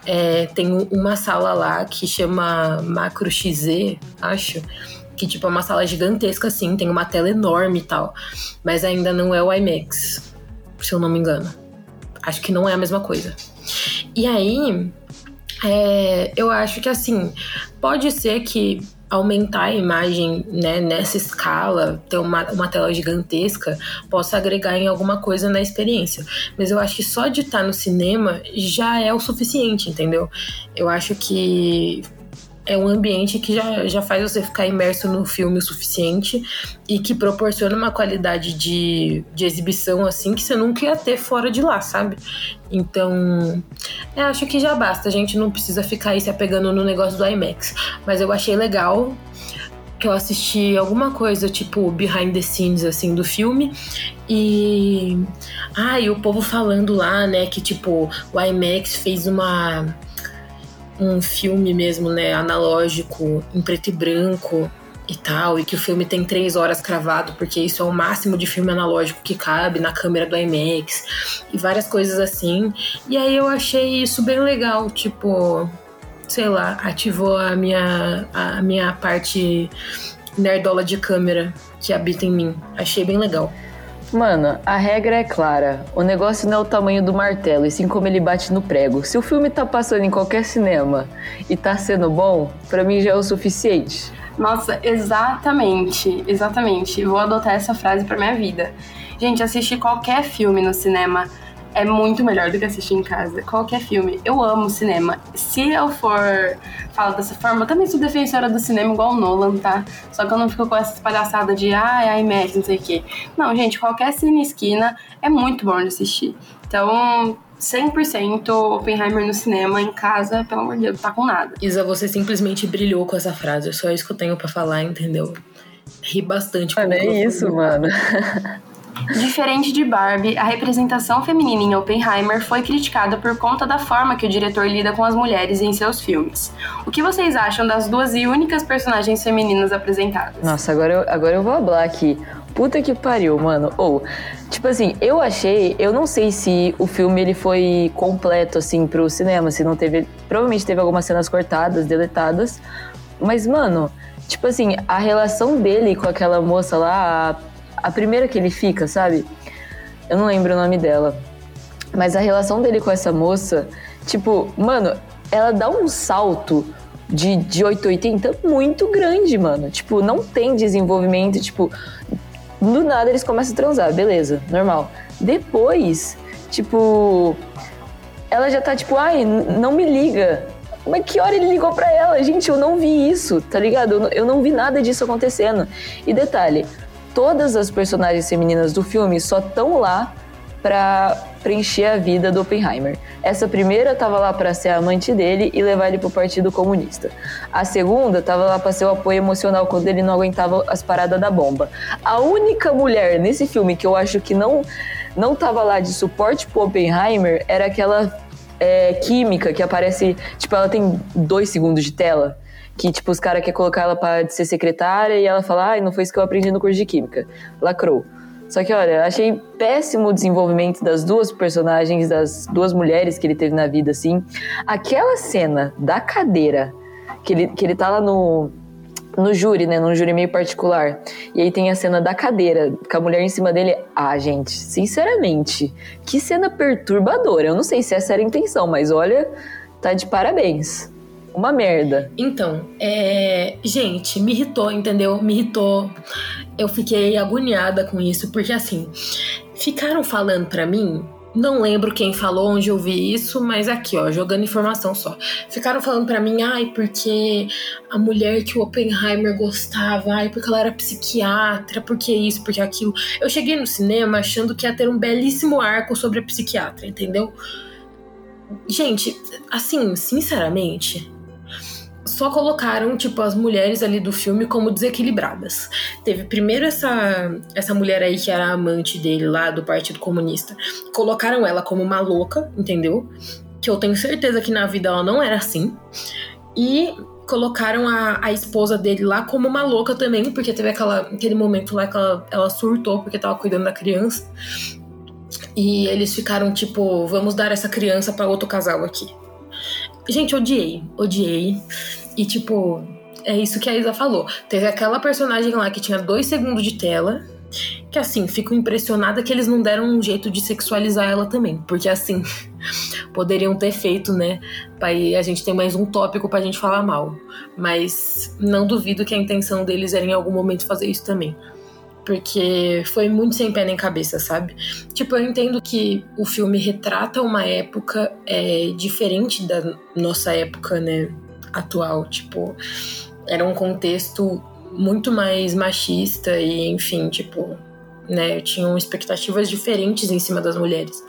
é, tem uma sala lá que chama Macro XZ, acho. Que, tipo, é uma sala gigantesca, assim, tem uma tela enorme e tal. Mas ainda não é o IMAX, se eu não me engano. Acho que não é a mesma coisa. E aí, é, eu acho que, assim, pode ser que aumentar a imagem né, nessa escala, ter uma, uma tela gigantesca, possa agregar em alguma coisa na experiência. Mas eu acho que só de estar no cinema já é o suficiente, entendeu? Eu acho que é um ambiente que já, já faz você ficar imerso no filme o suficiente e que proporciona uma qualidade de, de exibição assim que você nunca ia ter fora de lá, sabe? Então, é, acho que já basta. A gente não precisa ficar aí se apegando no negócio do IMAX. Mas eu achei legal que eu assisti alguma coisa tipo behind the scenes assim do filme e ah, e o povo falando lá, né, que tipo o IMAX fez uma um filme mesmo, né, analógico, em preto e branco e tal, e que o filme tem três horas cravado, porque isso é o máximo de filme analógico que cabe na câmera do IMAX, e várias coisas assim. E aí eu achei isso bem legal, tipo, sei lá, ativou a minha, a minha parte nerdola de câmera que habita em mim. Achei bem legal. Mano, a regra é clara. O negócio não é o tamanho do martelo, e sim como ele bate no prego. Se o filme tá passando em qualquer cinema e tá sendo bom, para mim já é o suficiente. Nossa, exatamente, exatamente. Vou adotar essa frase para minha vida. Gente, assistir qualquer filme no cinema é muito melhor do que assistir em casa. Qualquer filme. Eu amo cinema. Se eu for falar dessa forma, eu também sou defensora do cinema igual o Nolan, tá? Só que eu não fico com essa palhaçada de ah, é IMAX, não sei o quê. Não, gente, qualquer cine esquina é muito bom de assistir. Então, 100% Oppenheimer no cinema, em casa, pelo amor de Deus, tá com nada. Isa, você simplesmente brilhou com essa frase. É só isso que eu tenho para falar, entendeu? Ri bastante. Mano, é isso, mano. Diferente de Barbie, a representação feminina em Oppenheimer foi criticada por conta da forma que o diretor lida com as mulheres em seus filmes. O que vocês acham das duas e únicas personagens femininas apresentadas? Nossa, agora eu, agora eu vou falar aqui. Puta que pariu, mano. Ou, oh, tipo assim, eu achei, eu não sei se o filme ele foi completo assim pro cinema, se não teve, provavelmente teve algumas cenas cortadas, deletadas, mas mano, tipo assim, a relação dele com aquela moça lá, a a primeira que ele fica, sabe? Eu não lembro o nome dela. Mas a relação dele com essa moça, tipo, mano, ela dá um salto de, de 880 muito grande, mano. Tipo, não tem desenvolvimento, tipo, do nada eles começam a transar, beleza, normal. Depois, tipo, ela já tá tipo, ai, não me liga. Mas que hora ele ligou pra ela? Gente, eu não vi isso, tá ligado? Eu eu não vi nada disso acontecendo. E detalhe, todas as personagens femininas do filme só estão lá pra preencher a vida do Oppenheimer. Essa primeira tava lá para ser a amante dele e levar ele pro Partido Comunista. A segunda tava lá para ser o apoio emocional quando ele não aguentava as paradas da bomba. A única mulher nesse filme que eu acho que não não tava lá de suporte pro Oppenheimer era aquela é, química que aparece, tipo, ela tem dois segundos de tela. Que, tipo, os caras querem colocar ela pra ser secretária e ela fala, ai, não foi isso que eu aprendi no curso de química. Lacrou. Só que, olha, achei péssimo o desenvolvimento das duas personagens, das duas mulheres que ele teve na vida, assim. Aquela cena da cadeira, que ele, que ele tá lá no, no júri, né? Num júri meio particular. E aí tem a cena da cadeira, com a mulher em cima dele. Ah, gente, sinceramente, que cena perturbadora. Eu não sei se essa era a intenção, mas olha, tá de parabéns. Uma merda. Então, é. Gente, me irritou, entendeu? Me irritou. Eu fiquei agoniada com isso, porque assim, ficaram falando pra mim não lembro quem falou, onde eu vi isso, mas aqui, ó, jogando informação só. Ficaram falando para mim, ai, porque a mulher que o Oppenheimer gostava, ai, porque ela era psiquiatra, porque isso, porque aquilo. Eu cheguei no cinema achando que ia ter um belíssimo arco sobre a psiquiatra, entendeu? Gente, assim, sinceramente, só colocaram, tipo, as mulheres ali do filme como desequilibradas. Teve primeiro essa, essa mulher aí que era amante dele lá do Partido Comunista. Colocaram ela como uma louca, entendeu? Que eu tenho certeza que na vida ela não era assim. E colocaram a, a esposa dele lá como uma louca também, porque teve aquela, aquele momento lá que ela, ela surtou porque tava cuidando da criança. E eles ficaram tipo, vamos dar essa criança para outro casal aqui. Gente, odiei, odiei. E tipo, é isso que a Isa falou. Teve aquela personagem lá que tinha dois segundos de tela. Que assim, fico impressionada que eles não deram um jeito de sexualizar ela também. Porque assim, poderiam ter feito, né? Aí a gente tem mais um tópico pra gente falar mal. Mas não duvido que a intenção deles era em algum momento fazer isso também porque foi muito sem pé nem cabeça, sabe? Tipo, eu entendo que o filme retrata uma época é, diferente da nossa época, né, atual. Tipo, era um contexto muito mais machista e, enfim, tipo, né, tinham expectativas diferentes em cima das mulheres.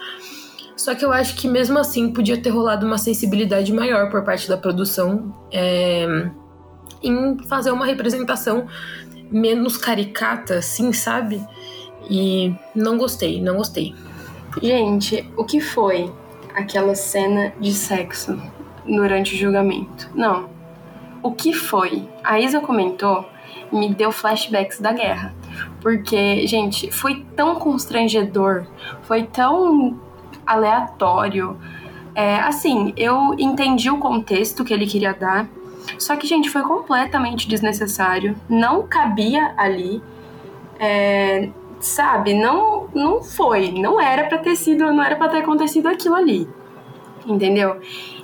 Só que eu acho que mesmo assim podia ter rolado uma sensibilidade maior por parte da produção é, em fazer uma representação menos caricata, assim, sabe? E não gostei, não gostei. Gente, o que foi aquela cena de sexo durante o julgamento? Não. O que foi? A Isa comentou, me deu flashbacks da guerra. Porque, gente, foi tão constrangedor, foi tão aleatório. É, assim, eu entendi o contexto que ele queria dar, só que, gente, foi completamente desnecessário. Não cabia ali. É, sabe? Não, não foi. Não era para ter sido, não era para ter acontecido aquilo ali. Entendeu?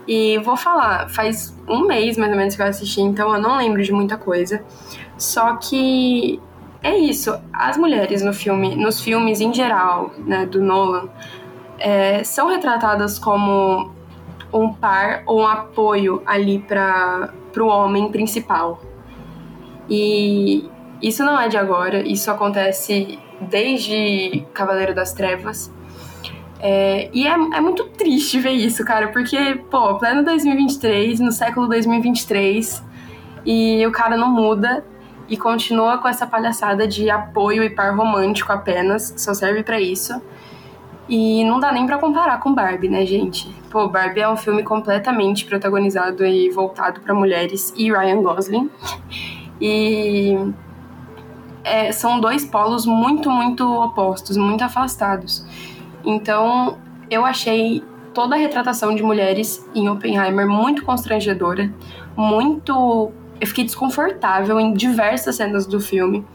E vou falar, faz um mês mais ou menos que eu assisti, então eu não lembro de muita coisa. Só que é isso. As mulheres no filme, nos filmes em geral, né, do Nolan, é, são retratadas como um par ou um apoio ali para o homem principal. E isso não é de agora, isso acontece desde Cavaleiro das Trevas. É, e é, é muito triste ver isso, cara, porque, pô, pleno 2023, no século 2023, e o cara não muda e continua com essa palhaçada de apoio e par romântico apenas, só serve para isso. E não dá nem para comparar com Barbie, né, gente? Pô, Barbie é um filme completamente protagonizado e voltado para mulheres e Ryan Gosling. E é, são dois polos muito, muito opostos, muito afastados. Então, eu achei toda a retratação de mulheres em Oppenheimer muito constrangedora, muito. Eu fiquei desconfortável em diversas cenas do filme.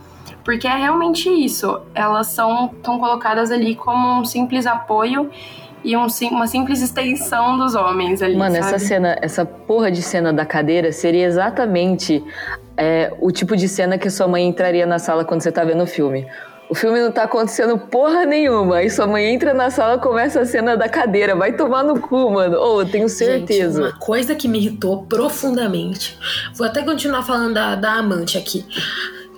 Porque é realmente isso. Elas são tão colocadas ali como um simples apoio e um, uma simples extensão dos homens ali. Mano, sabe? essa cena, essa porra de cena da cadeira seria exatamente é, o tipo de cena que sua mãe entraria na sala quando você tá vendo o filme. O filme não tá acontecendo porra nenhuma. Aí sua mãe entra na sala começa a cena da cadeira. Vai tomar no cu, mano. Ou oh, eu tenho certeza. Gente, uma coisa que me irritou profundamente. Vou até continuar falando da, da amante aqui.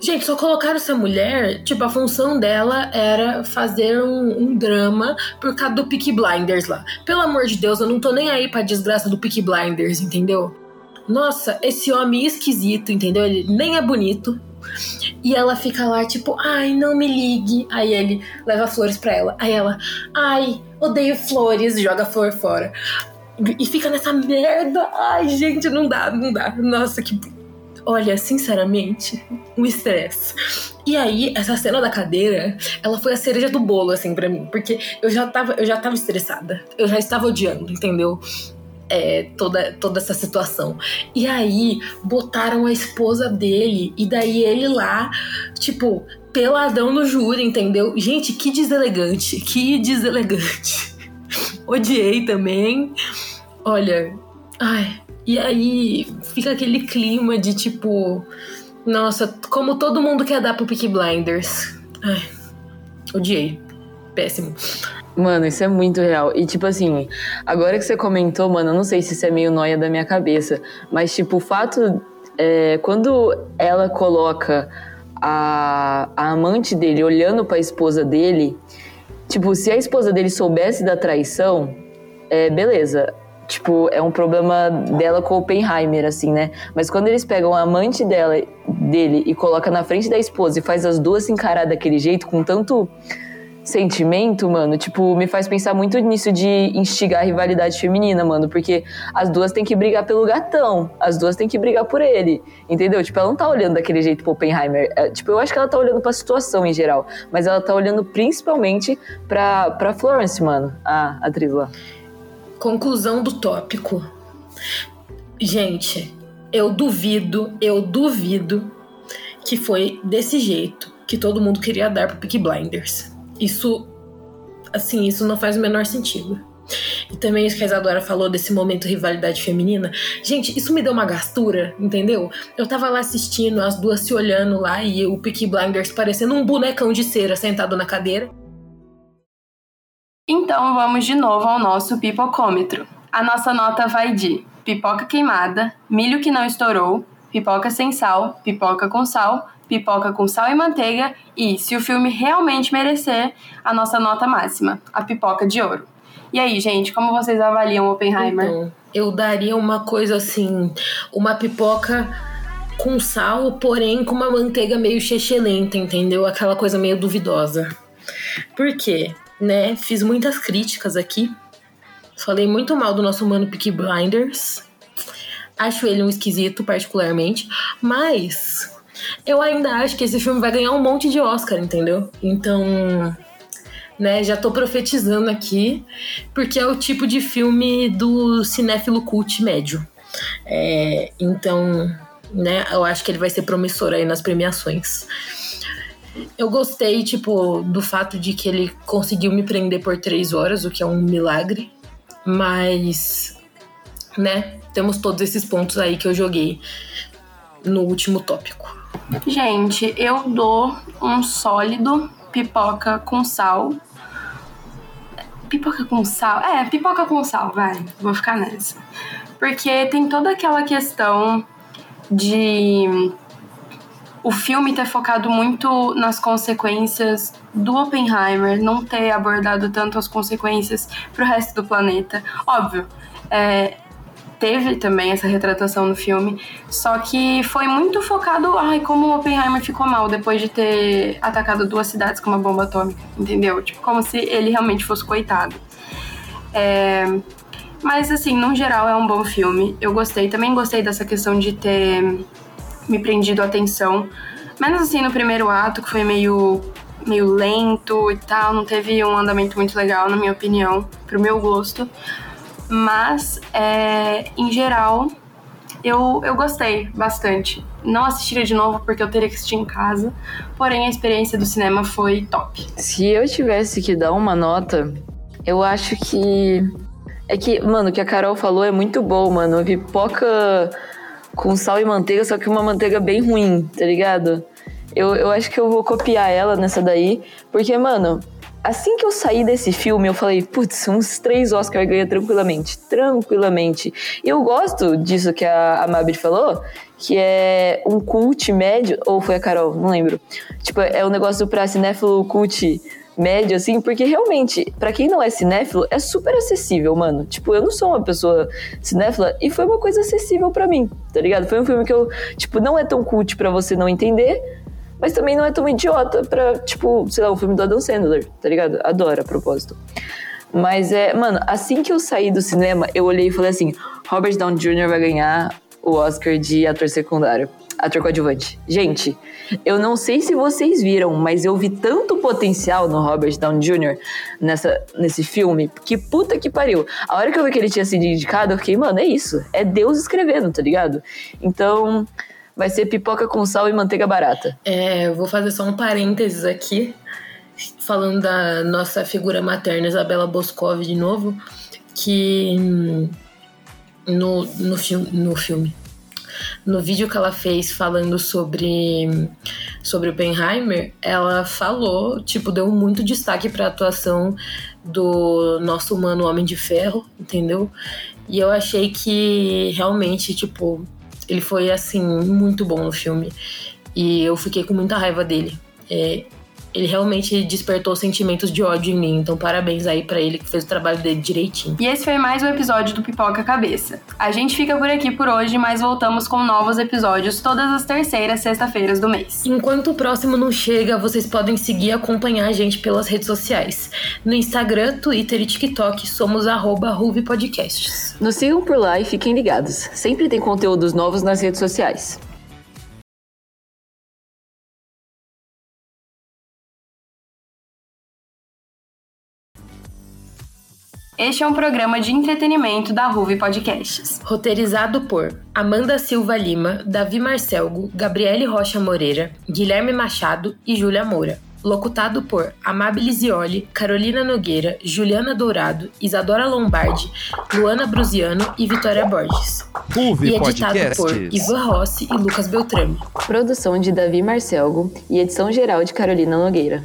Gente, só colocaram essa mulher, tipo, a função dela era fazer um, um, drama por causa do Peaky Blinders lá. Pelo amor de Deus, eu não tô nem aí pra desgraça do Peaky Blinders, entendeu? Nossa, esse homem esquisito, entendeu? Ele nem é bonito. E ela fica lá, tipo, ai, não me ligue. Aí ele leva flores pra ela. Aí ela, ai, odeio flores, joga flor fora. E fica nessa merda. Ai, gente, não dá, não dá. Nossa, que olha, sinceramente, um estresse. E aí, essa cena da cadeira, ela foi a cereja do bolo, assim, pra mim. Porque eu já tava, eu já tava estressada. Eu já estava odiando, entendeu? É, toda, toda essa situação. E aí, botaram a esposa dele, e daí ele lá, tipo, peladão no júri, entendeu? Gente, que deselegante, que deselegante. Odiei também. Olha, ai, e aí fica aquele clima de tipo, nossa, como todo mundo quer dar pro Peaky Blinders. Ai, odiei. Péssimo. Mano, isso é muito real. E tipo assim, agora que você comentou, mano, eu não sei se isso é meio noia da minha cabeça, mas tipo, o fato. É, quando ela coloca a, a amante dele olhando para a esposa dele, tipo, se a esposa dele soubesse da traição, é, beleza tipo, é um problema dela com Oppenheimer, assim, né? Mas quando eles pegam a amante dela, dele e coloca na frente da esposa e faz as duas se encarar daquele jeito, com tanto sentimento, mano, tipo, me faz pensar muito nisso de instigar a rivalidade feminina, mano, porque as duas têm que brigar pelo gatão, as duas têm que brigar por ele, entendeu? Tipo, ela não tá olhando daquele jeito pro Oppenheimer, é, tipo, eu acho que ela tá olhando pra situação em geral, mas ela tá olhando principalmente pra, pra Florence, mano, a atriz lá. Conclusão do tópico. Gente, eu duvido, eu duvido que foi desse jeito que todo mundo queria dar pro Peaky Blinders. Isso, assim, isso não faz o menor sentido. E também isso que a Isadora falou desse momento rivalidade feminina. Gente, isso me deu uma gastura, entendeu? Eu tava lá assistindo, as duas se olhando lá e o Peaky Blinders parecendo um bonecão de cera sentado na cadeira. Então vamos de novo ao nosso pipocômetro. A nossa nota vai de pipoca queimada, milho que não estourou, pipoca sem sal, pipoca com sal, pipoca com sal e manteiga e, se o filme realmente merecer, a nossa nota máxima, a pipoca de ouro. E aí, gente, como vocês avaliam Oppenheimer? Então, eu daria uma coisa assim, uma pipoca com sal, porém com uma manteiga meio chechelenta, entendeu? Aquela coisa meio duvidosa. Por quê? né? Fiz muitas críticas aqui. Falei muito mal do nosso mano Peaky Blinders. Acho ele um esquisito, particularmente. Mas eu ainda acho que esse filme vai ganhar um monte de Oscar, entendeu? Então, né, já tô profetizando aqui, porque é o tipo de filme do cinéfilo cult médio. É, então, né, eu acho que ele vai ser promissor aí nas premiações. Eu gostei, tipo, do fato de que ele conseguiu me prender por três horas, o que é um milagre. Mas, né, temos todos esses pontos aí que eu joguei no último tópico. Gente, eu dou um sólido pipoca com sal. Pipoca com sal? É, pipoca com sal, vai. Vou ficar nessa. Porque tem toda aquela questão de o filme ter focado muito nas consequências do Oppenheimer, não ter abordado tanto as consequências pro resto do planeta. Óbvio, é, teve também essa retratação no filme, só que foi muito focado, ai, como o Oppenheimer ficou mal depois de ter atacado duas cidades com uma bomba atômica, entendeu? Tipo, como se ele realmente fosse coitado. É, mas, assim, no geral é um bom filme. Eu gostei. Também gostei dessa questão de ter me prendido a atenção. Menos assim no primeiro ato, que foi meio, meio lento e tal, não teve um andamento muito legal, na minha opinião, pro meu gosto. Mas, é, em geral, eu, eu gostei bastante. Não assistiria de novo porque eu teria que assistir em casa, porém a experiência do cinema foi top. Se eu tivesse que dar uma nota, eu acho que. É que, mano, o que a Carol falou é muito bom, mano. Pipoca com sal e manteiga, só que uma manteiga bem ruim, tá ligado? Eu, eu acho que eu vou copiar ela nessa daí, porque, mano, assim que eu saí desse filme, eu falei, putz, uns três Oscar ganha tranquilamente, tranquilamente. E eu gosto disso que a, a falou, que é um cult médio, ou foi a Carol, não lembro. Tipo, é um negócio pra cinéfilo cult médio, assim, porque realmente, para quem não é cinéfilo, é super acessível, mano. Tipo, eu não sou uma pessoa cinéfila e foi uma coisa acessível para mim, tá ligado? Foi um filme que eu, tipo, não é tão cult para você não entender, mas também não é tão idiota pra, tipo, sei lá, o filme do Adam Sandler, tá ligado? Adoro a propósito. Mas é, mano, assim que eu saí do cinema, eu olhei e falei assim: Robert Downey Jr. vai ganhar o Oscar de ator secundário ator coadjuvante. Gente, eu não sei se vocês viram, mas eu vi tanto potencial no Robert Downey Jr. Nessa, nesse filme, que puta que pariu. A hora que eu vi que ele tinha sido indicado, eu fiquei, mano, é isso. É Deus escrevendo, tá ligado? Então, vai ser pipoca com sal e manteiga barata. É, eu vou fazer só um parênteses aqui, falando da nossa figura materna, Isabela Boscov, de novo, que no, no, fi no filme, no vídeo que ela fez falando sobre sobre Oppenheimer, ela falou, tipo, deu muito destaque para a atuação do nosso humano Homem de Ferro, entendeu? E eu achei que realmente, tipo, ele foi assim muito bom no filme. E eu fiquei com muita raiva dele. É, ele realmente despertou sentimentos de ódio em mim. Então, parabéns aí para ele que fez o trabalho dele direitinho. E esse foi mais um episódio do Pipoca Cabeça. A gente fica por aqui por hoje, mas voltamos com novos episódios todas as terceiras sexta-feiras do mês. Enquanto o próximo não chega, vocês podem seguir e acompanhar a gente pelas redes sociais. No Instagram, Twitter e TikTok, somos arroba Podcasts. Nos sigam por lá e fiquem ligados. Sempre tem conteúdos novos nas redes sociais. Este é um programa de entretenimento da Ruve Podcasts. Roteirizado por Amanda Silva Lima, Davi Marcelgo, Gabriele Rocha Moreira, Guilherme Machado e Júlia Moura. Locutado por Amabile Zioli, Carolina Nogueira, Juliana Dourado, Isadora Lombardi, Luana Brusiano e Vitória Borges. Ruve e editado Podcasts. por Ivan Rossi e Lucas Beltrame. Produção de Davi Marcelgo e edição geral de Carolina Nogueira.